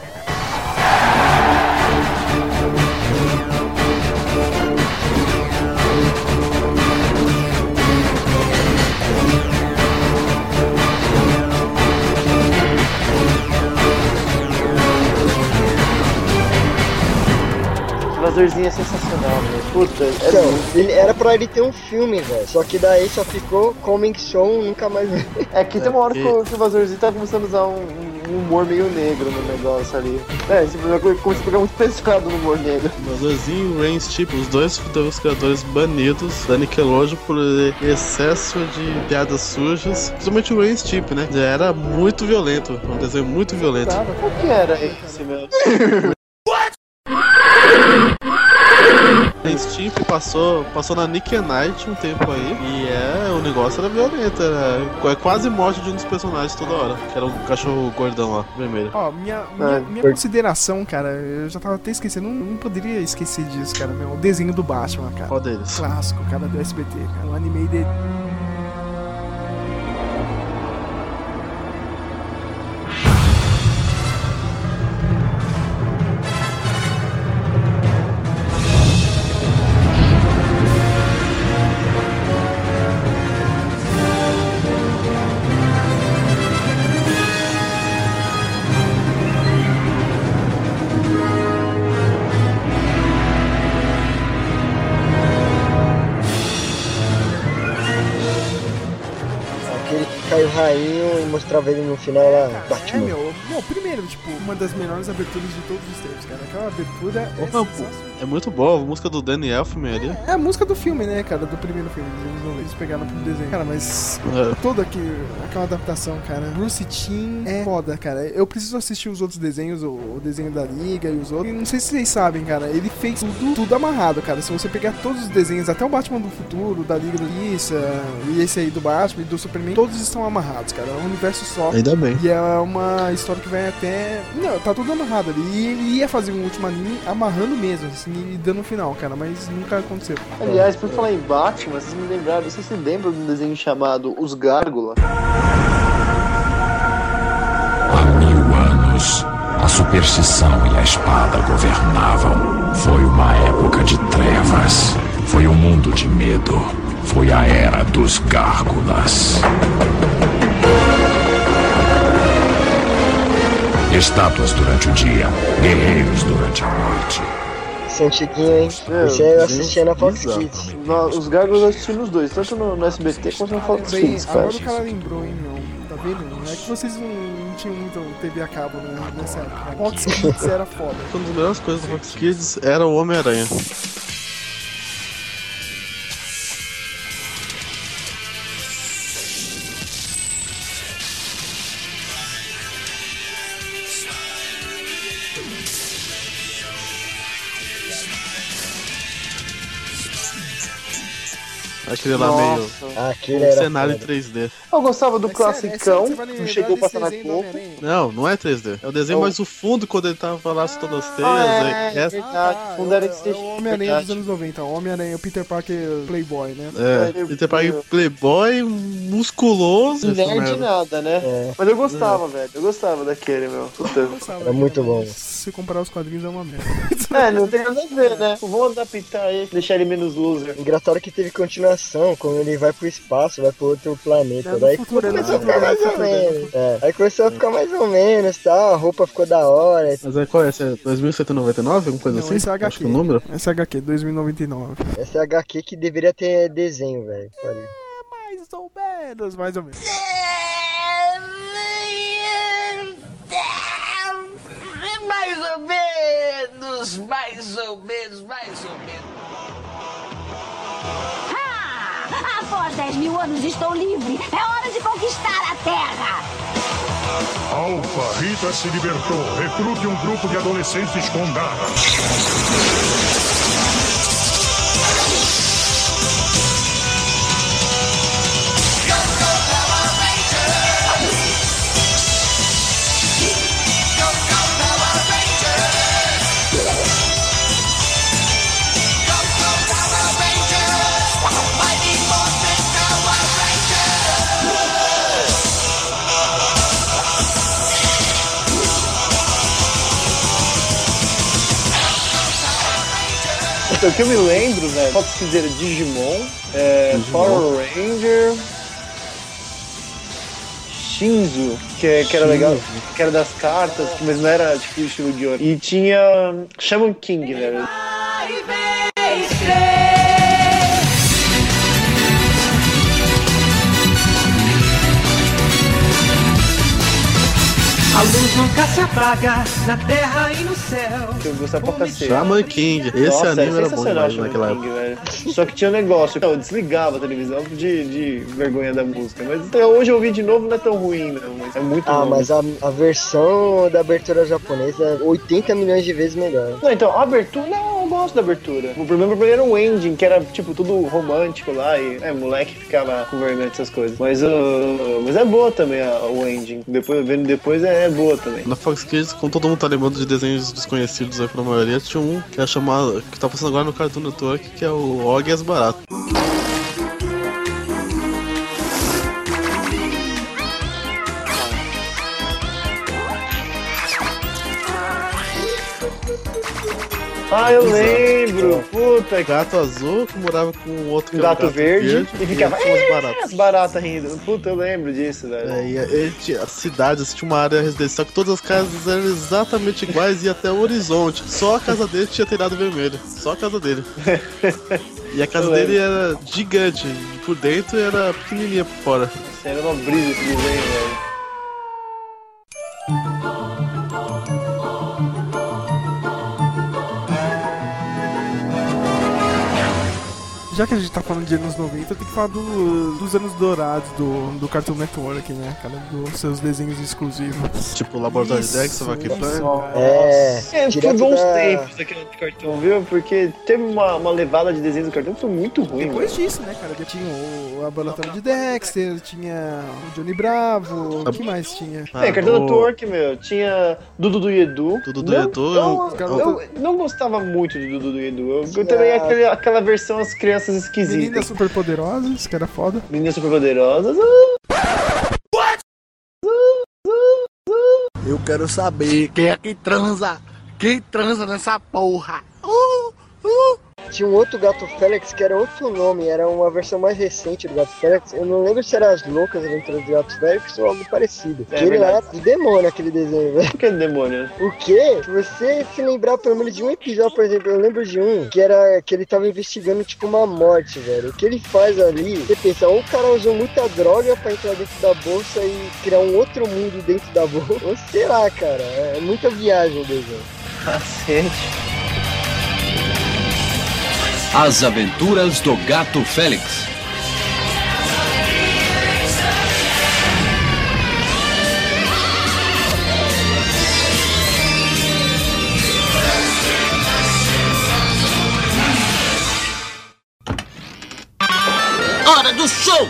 Speaker 2: Invasorzinho é sensacional, meu. Puta, é
Speaker 1: Então,
Speaker 2: muito-
Speaker 1: ele, era pra ele ter um filme, velho. Só que daí só ficou Coming Soon, nunca mais.
Speaker 2: É que tem uma hora que o que o Invasorzinho tá começando a usar um, um humor meio negro no negócio ali. É, tipo, começa a ficar muito pesado no humor negro.
Speaker 3: Invasorzinho e Rain tipo, os dois foram os criadores banidos da Nickelodeon por excesso de piadas sujas. Principalmente o Rain tipo, né? Já era muito violento, um desenho muito violento.
Speaker 2: Qual que era esse, meu?
Speaker 3: Rain Stimpy passou, passou na Nick Night um tempo aí e é, o negócio era violento, era é quase morte de um dos personagens toda hora, que era o cachorro gordão lá, vermelho.
Speaker 4: Ó, minha, minha,
Speaker 3: Ah,
Speaker 4: minha
Speaker 3: por-
Speaker 4: consideração, cara, eu já tava até esquecendo, não, não poderia esquecer disso, cara, meu. O desenho do Batman, cara.
Speaker 3: Qual deles?
Speaker 4: Clássico, cara, do SBT, cara. O anime dele.
Speaker 1: O rainho e mostrava ele no final lá,
Speaker 4: É,
Speaker 1: Batman.
Speaker 4: meu, meu, primeiro, tipo, uma das melhores aberturas de todos os tempos, cara. Aquela abertura é
Speaker 3: Ô, Rampo, é muito boa a música do Danny Elfman ali.
Speaker 4: É a música do filme, né, cara? Do primeiro filme. 90, Eles pegaram pro desenho. Cara, mas
Speaker 3: É.
Speaker 4: toda aqui, aquela adaptação, cara. Bruce Timm é foda, cara. Eu preciso assistir os outros desenhos, o, o desenho da Liga e os outros. E não sei se vocês sabem, cara. Ele fez tudo, tudo amarrado, cara. Se você pegar todos os desenhos, até o Batman do futuro, da Liga da Justiça, e esse aí do Batman e do Superman, todos estão amarrados, cara. É um universo só.
Speaker 3: Ainda bem.
Speaker 4: E é uma história que vai até. Não, tá tudo amarrado ali. E ele ia fazer um último anime amarrando mesmo, assim, e dando um final, cara. Mas nunca aconteceu.
Speaker 2: Aliás, por falar em Batman, vocês me lembraram, vocês se lembram de um desenho chamado Os Gárgula?
Speaker 24: Há mil anos, a superstição e a espada governavam. Foi uma época de trevas. Foi um mundo de medo. Foi a era dos gárgulas. Estátuas durante o dia, guerreiros durante a noite.
Speaker 1: Esse é antiguinho, hein? Esse aí eu assistia na Fox Kids.
Speaker 2: No- Os Gárgulas eu assisti nos dois, tanto no, no SBT quanto no Fox
Speaker 4: Bem,
Speaker 2: Kids,
Speaker 4: agora
Speaker 2: cara.
Speaker 4: o cara lembrou, hein, meu. Tá vendo? É que vocês não, não tinham muito TV a cabo né, nessa época. Fox Kids era foda.
Speaker 3: Uma das melhores coisas do Fox Kids era o Homem-Aranha. Aquele lá meio.
Speaker 2: Nossa.
Speaker 1: Aquele
Speaker 3: um
Speaker 1: era
Speaker 3: cenário em
Speaker 1: foda.
Speaker 3: 3D.
Speaker 2: Eu gostava do
Speaker 4: É é
Speaker 2: classicão,
Speaker 4: sério,
Speaker 2: que
Speaker 4: lembrar
Speaker 2: chegou passando na Globo.
Speaker 3: Não, não é 3D. É o desenho,
Speaker 2: É o-
Speaker 3: mas o fundo, quando ele tava lá soltando as teias.
Speaker 2: Ah, é,
Speaker 3: é,
Speaker 2: verdade.
Speaker 4: Ah,
Speaker 2: Fundo era
Speaker 4: é,
Speaker 2: esse
Speaker 4: é o Homem-Aranha dos anos 90. O Homem-Aranha, o Peter Parker Playboy, né?
Speaker 3: é, ele tem pai playboy, musculoso.
Speaker 2: Nerd nada, né?
Speaker 1: É.
Speaker 2: Mas eu gostava, velho. Eu gostava daquele, meu. Puta.
Speaker 1: Era muito bom.
Speaker 4: Se comparar os quadrinhos é uma merda.
Speaker 2: É, não tem nada a ver, né? Vamos adaptar ele, deixar ele menos loser.
Speaker 1: Engraçado que teve continuação, quando ele vai pro espaço, vai pro outro planeta.
Speaker 4: É no
Speaker 1: Daí
Speaker 4: futuro, é
Speaker 1: começou a ficar
Speaker 4: é
Speaker 1: mais ou
Speaker 4: é
Speaker 1: menos. É. Aí começou a ficar mais ou menos, tá? A roupa ficou da hora.
Speaker 3: Mas é qual é? Esse é 2199? Alguma coisa
Speaker 4: Não,
Speaker 3: assim?
Speaker 4: esse é
Speaker 3: Acho
Speaker 4: HQ.
Speaker 3: que o número?
Speaker 4: Esse é HQ, 2099.
Speaker 1: Essa é HQ que deveria ter desenho, velho. Olha.
Speaker 4: Mais ou menos, mais ou menos.
Speaker 8: Mais ou menos, mais ou menos, mais ou menos.
Speaker 14: Após 10 mil anos estou livre. É hora de conquistar a Terra.
Speaker 20: Alfa, Rita se libertou. Recrute um grupo de adolescentes com.
Speaker 2: Que eu me lembro, velho, Fox Kids era Digimon, é, Power Ranger, Shinzo, que, é- que era legal, que era das cartas, mas não era tipo estilo de ouro. E tinha Shaman King, né?
Speaker 8: Nunca se apaga na terra e no céu.
Speaker 2: Eu gostava pra cacete.
Speaker 3: Shaman King. Esse
Speaker 2: Nossa,
Speaker 3: anime era bom demais
Speaker 2: Shaman
Speaker 3: naquela
Speaker 2: King,
Speaker 3: época.
Speaker 2: velho. Só que tinha um negócio, eu desligava a televisão de, de vergonha da música. Mas até hoje eu ouvi de novo não é tão ruim, não. Mas é muito
Speaker 1: Ah,
Speaker 2: bom.
Speaker 1: mas a, a versão da abertura japonesa é 80 milhões de vezes melhor.
Speaker 2: Não, então, a abertura, não, eu gosto da abertura. O problema pra mim era o ending, que era, tipo, tudo romântico lá e, é, moleque ficava com vergonha dessas coisas. Mas, uh, mas é boa também a- o ending. Depois, vendo depois, é, é boa também.
Speaker 3: Na Fox Kids, como todo mundo tá lembrando de desenhos desconhecidos aí pra maioria, tinha um que é chamado. que tá passando agora no Cartoon Network, que é o Og e as Baratas.
Speaker 2: Ah, eu lembro. Puta,
Speaker 3: Gato azul que morava com o outro que
Speaker 2: um
Speaker 3: era
Speaker 2: gato, verde, e ficava
Speaker 3: umas baratas.
Speaker 2: as baratas rindo. Puta, eu lembro disso, velho.
Speaker 3: É, e ele tinha, a cidade assim, tinha uma área residencial que todas as casas eram exatamente iguais e até o horizonte. Só a casa dele tinha telhado vermelho. Só a casa dele. E a casa dele era gigante. Por dentro era pequenininha por fora.
Speaker 2: Isso era uma brisa esse desenho, velho.
Speaker 4: Já que a gente tá falando de anos 90, tem que falar do- dos anos dourados do, do Cartoon Network, né, cara? Dos seus desenhos exclusivos.
Speaker 3: Tipo, o Laboratório
Speaker 4: Isso,
Speaker 3: Dexter, Vac. Plan.
Speaker 1: É,
Speaker 2: É, foi bons
Speaker 1: da-
Speaker 2: tempos daquele cartão, viu? Porque teve uma, uma levada de desenho do cartão que foi muito ruim,
Speaker 4: Depois
Speaker 2: velho.
Speaker 4: disso, né, cara? Já tinha o Laboratório de Dexter, tinha o Johnny Bravo, o que mais tinha?
Speaker 2: É, Cartoon Network, meu, tinha Dudu do Edu.
Speaker 3: Dudu do
Speaker 2: Não-
Speaker 3: Edu,
Speaker 2: Eu,
Speaker 3: eu-
Speaker 2: eu não gostava muito do Dudu do Edu. Eu, eu também aquele, aquela versão as crianças esquisitas.
Speaker 4: Meninas super poderosas, que era foda.
Speaker 2: Meninas super poderosas.
Speaker 19: Eu quero saber quem é que transa. Quem transa nessa porra? Uh, uh.
Speaker 1: Tinha um outro Gato Félix que era outro nome, era uma versão mais recente do Gato Félix. Eu não lembro se era as loucas aventuras do Gato Félix ou algo parecido.
Speaker 2: É
Speaker 1: ele era do demônio aquele desenho, velho.
Speaker 2: Por que demônio?
Speaker 1: O quê? Se você se lembrar pelo menos de um episódio, por exemplo, eu lembro de um que era que ele tava investigando tipo uma morte, velho. O que ele faz ali, você pensa, ou o cara usou muita droga pra entrar dentro da bolsa e criar um outro mundo dentro da bolsa, ou sei lá, cara. É muita viagem o desenho.
Speaker 2: Cacete.
Speaker 28: As Aventuras do Gato Félix.
Speaker 26: Hora do show!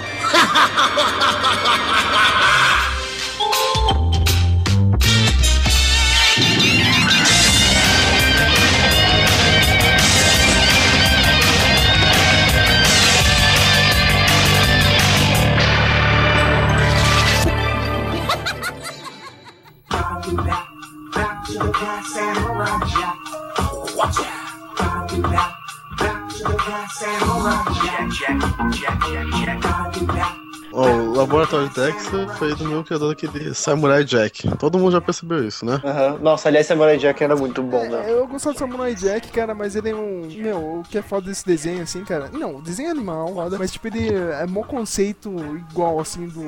Speaker 29: cat samurai Watch out. Gotta do that. Back to the cat samurai jack. Jack, jack, jack, jack. Gotta do that.
Speaker 3: Ó, o Laboratório Dexter foi do meu criador daquele Samurai Jack. Todo mundo já percebeu isso, né?
Speaker 2: Aham. Nossa, aliás, Samurai Jack era muito bom,
Speaker 4: É,
Speaker 2: né?
Speaker 4: eu gostava do Samurai Jack, cara, mas ele é um. Meu, o que é foda desse desenho, assim, cara. Não, o desenho é animal, foda, mas tipo, ele é mó conceito igual, assim, do.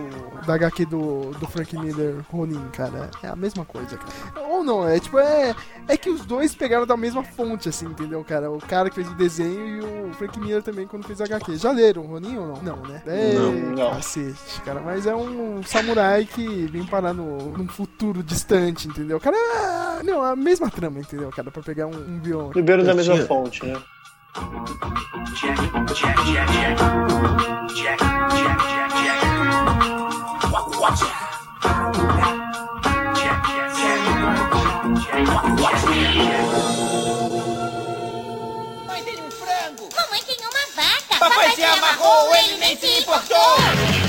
Speaker 4: Da HQ do, do Frank Miller Ronin, cara. É a mesma coisa, cara. Ou não, é tipo, é. É que os dois pegaram da mesma fonte, assim, entendeu, cara? O cara que fez o desenho e o Frank Miller também quando fez a HQ. Já leram o Ronin ou não? Não, né? É,
Speaker 2: Não, não.
Speaker 4: Cacete, cara. Mas é um samurai que vem parar no, num futuro distante, entendeu? Cara, é- não, a mesma trama, entendeu, cara? Pra pegar um, um bioma.
Speaker 2: Beberam da mesma fonte, né?
Speaker 10: Mamãe tem uma vaca.
Speaker 8: Papai se amarrou, ele nem se importou.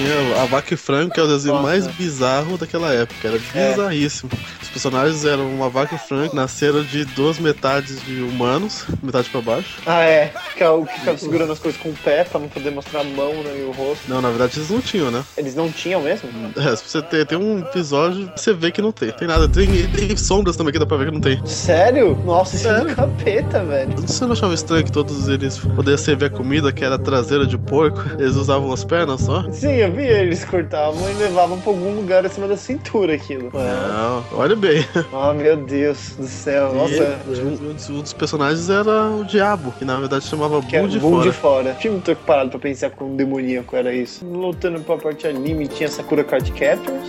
Speaker 3: Tinha a Vaca e Frango, que é o desenho mais bizarro daquela época. Era bizarríssimo. Os personagens eram uma vaca e frango, nasceram de duas metades de humanos, metade pra baixo.
Speaker 2: Ah, é. Que é o que ficava segurando as coisas com o pé pra não poder mostrar a mão né, e o rosto.
Speaker 3: Não, na verdade eles não tinham, né?
Speaker 2: Eles não tinham mesmo?
Speaker 3: É, se você ter, tem um episódio, você vê que não tem. Tem nada. Tem, tem sombras também que dá pra ver que não tem.
Speaker 2: Sério? Nossa, isso é um capeta, velho.
Speaker 3: Você não achava estranho que todos eles pudessem servir a comida, que era traseira de porco? Eles usavam as pernas só?
Speaker 2: Sim, eu vi eles cortavam e levavam pra algum lugar acima da cintura aquilo.
Speaker 3: Não, olha bem.
Speaker 2: Ah, meu Deus do céu. Nossa.
Speaker 3: Um, dos- um dos personagens era o Diabo, que na verdade chamava Bull de
Speaker 2: Bull
Speaker 3: Fora.
Speaker 2: de fora. Tinha muito parado pra pensar como demoníaco era isso. Lutando pra parte anime, tinha Sakura Card Captors.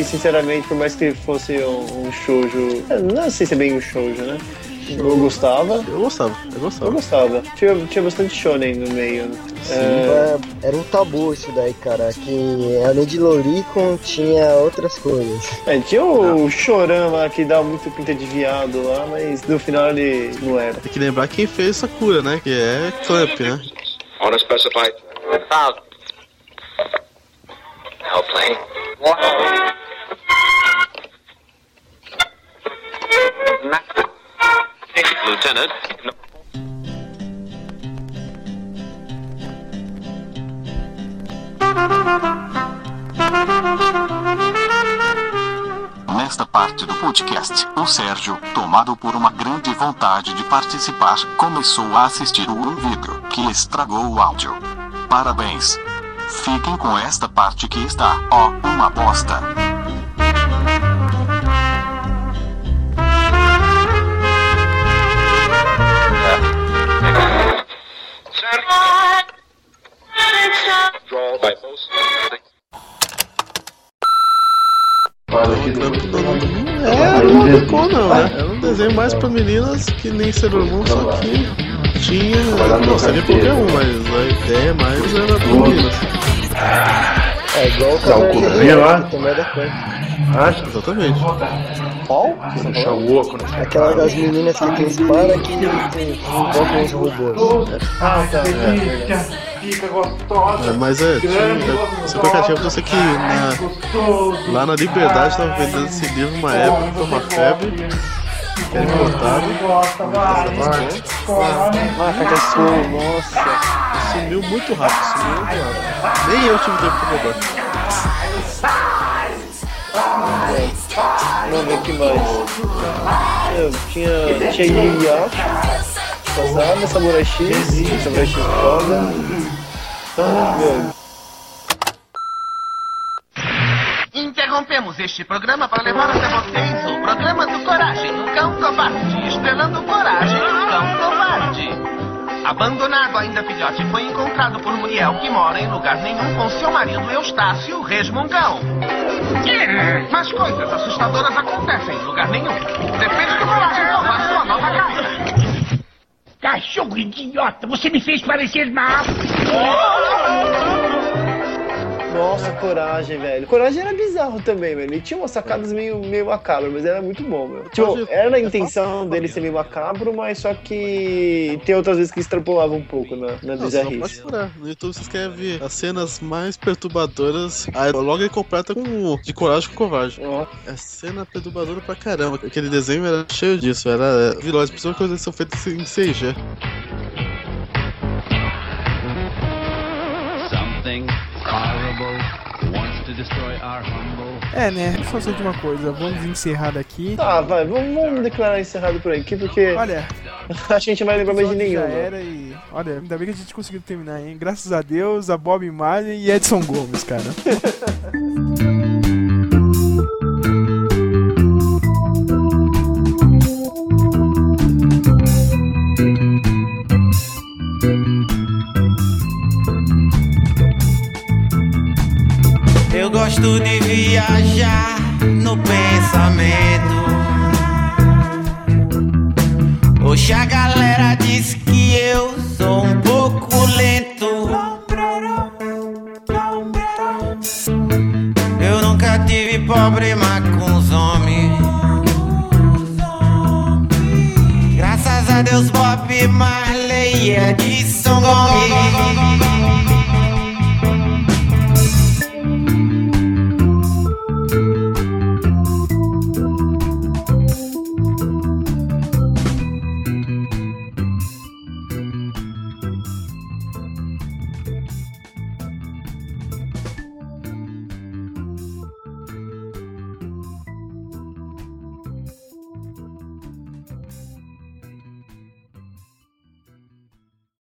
Speaker 2: E sinceramente, por mais que fosse um, um shoujo. eu Não sei se é bem um shoujo, né? Eu gostava.
Speaker 3: Eu gostava, eu
Speaker 2: Eu
Speaker 3: gostava.
Speaker 2: gostava. Tinha, tinha bastante shonen no meio. né? É,
Speaker 1: É, Era um tabu isso daí, cara. Que além de Loricon tinha outras coisas.
Speaker 2: é, tinha o Choran lá que dá muito pinta de viado lá, mas no final ele não era.
Speaker 3: Tem que lembrar quem fez Sakura, né? Que é Clamp, né?
Speaker 30: On a specified route. Airplane. Lieutenant.
Speaker 24: Nesta parte do podcast, o Sérgio, tomado por uma grande vontade de participar, começou a assistir um vídeo que estragou o áudio. Parabéns! Fiquem com esta parte que está, ó, uma bosta.
Speaker 3: É, não ficou não, né? Era um desenho mais pra meninas que nem Sailor Moon, só que tinha. Não, seria qualquer um, mas a ideia mais era pra meninas.
Speaker 1: É igual o Cavaleiro é da.
Speaker 2: Acha?
Speaker 3: Exatamente.
Speaker 2: Qual?
Speaker 31: Deixa louco, né?
Speaker 1: Aquela das meninas que tem espada que invocam os robôs.
Speaker 2: Ah, tá.
Speaker 31: Fica gostosa.
Speaker 3: É, mas é, tinha, esse aplicativo eu sei que na, lá na Liberdade tava vendendo esse livro uma época, foi uma febre, que era importado.
Speaker 2: Marca Sul, nossa.
Speaker 3: Sumiu muito rápido, sumiu muito rápido. Nem eu tive tempo pra comprar.
Speaker 2: Vamos ver o que mais. Eu tinha. Tinha Yu Passava, Samurai X, Samurai X foda.
Speaker 26: Interrompemos este programa para levar até vocês o programa do Coragem, o Cão Covarde, estrelando Coragem, o Cão Covarde. Abandonado ainda filhote, foi encontrado por Muriel, que mora em lugar nenhum com seu marido Eustácio Resmungão. Mas coisas assustadoras acontecem em lugar nenhum. Depende do Coragem salvar sua nova casa.
Speaker 32: Cachorro idiota, você me fez parecer mal.
Speaker 2: Nossa, coragem, velho. Coragem era bizarro também, velho. Ele tinha umas sacadas meio, meio macabras, mas era muito bom, meu. Tipo, era a intenção dele ser meio macabro, mas só que tem outras vezes que extrapolava um pouco na, na bizarrice.
Speaker 3: No YouTube você quer ver as cenas mais perturbadoras. Aí logo ele completa com o de coragem com covarde. É cena perturbadora pra caramba. Aquele desenho era cheio disso, era vilões, principalmente quando eles são feitos em CG.
Speaker 33: Something
Speaker 4: É, né? Vamos fazer de uma coisa. Vamos encerrar daqui.
Speaker 2: Tá, vai, vamos, vamos declarar encerrado por aqui, porque.
Speaker 4: Olha.
Speaker 2: Acho que a gente não vai lembrar mais de nenhum.
Speaker 4: Já
Speaker 2: né?
Speaker 4: era e. Olha, ainda bem que a gente conseguiu terminar, hein? Graças a Deus, a Bob Marley e Edson Gomes, cara.
Speaker 34: Eu gosto de viajar no pensamento. Hoje a galera diz que eu sou um pouco lento. Eu nunca tive problema com os homens. Graças a Deus, Bob Marley é de São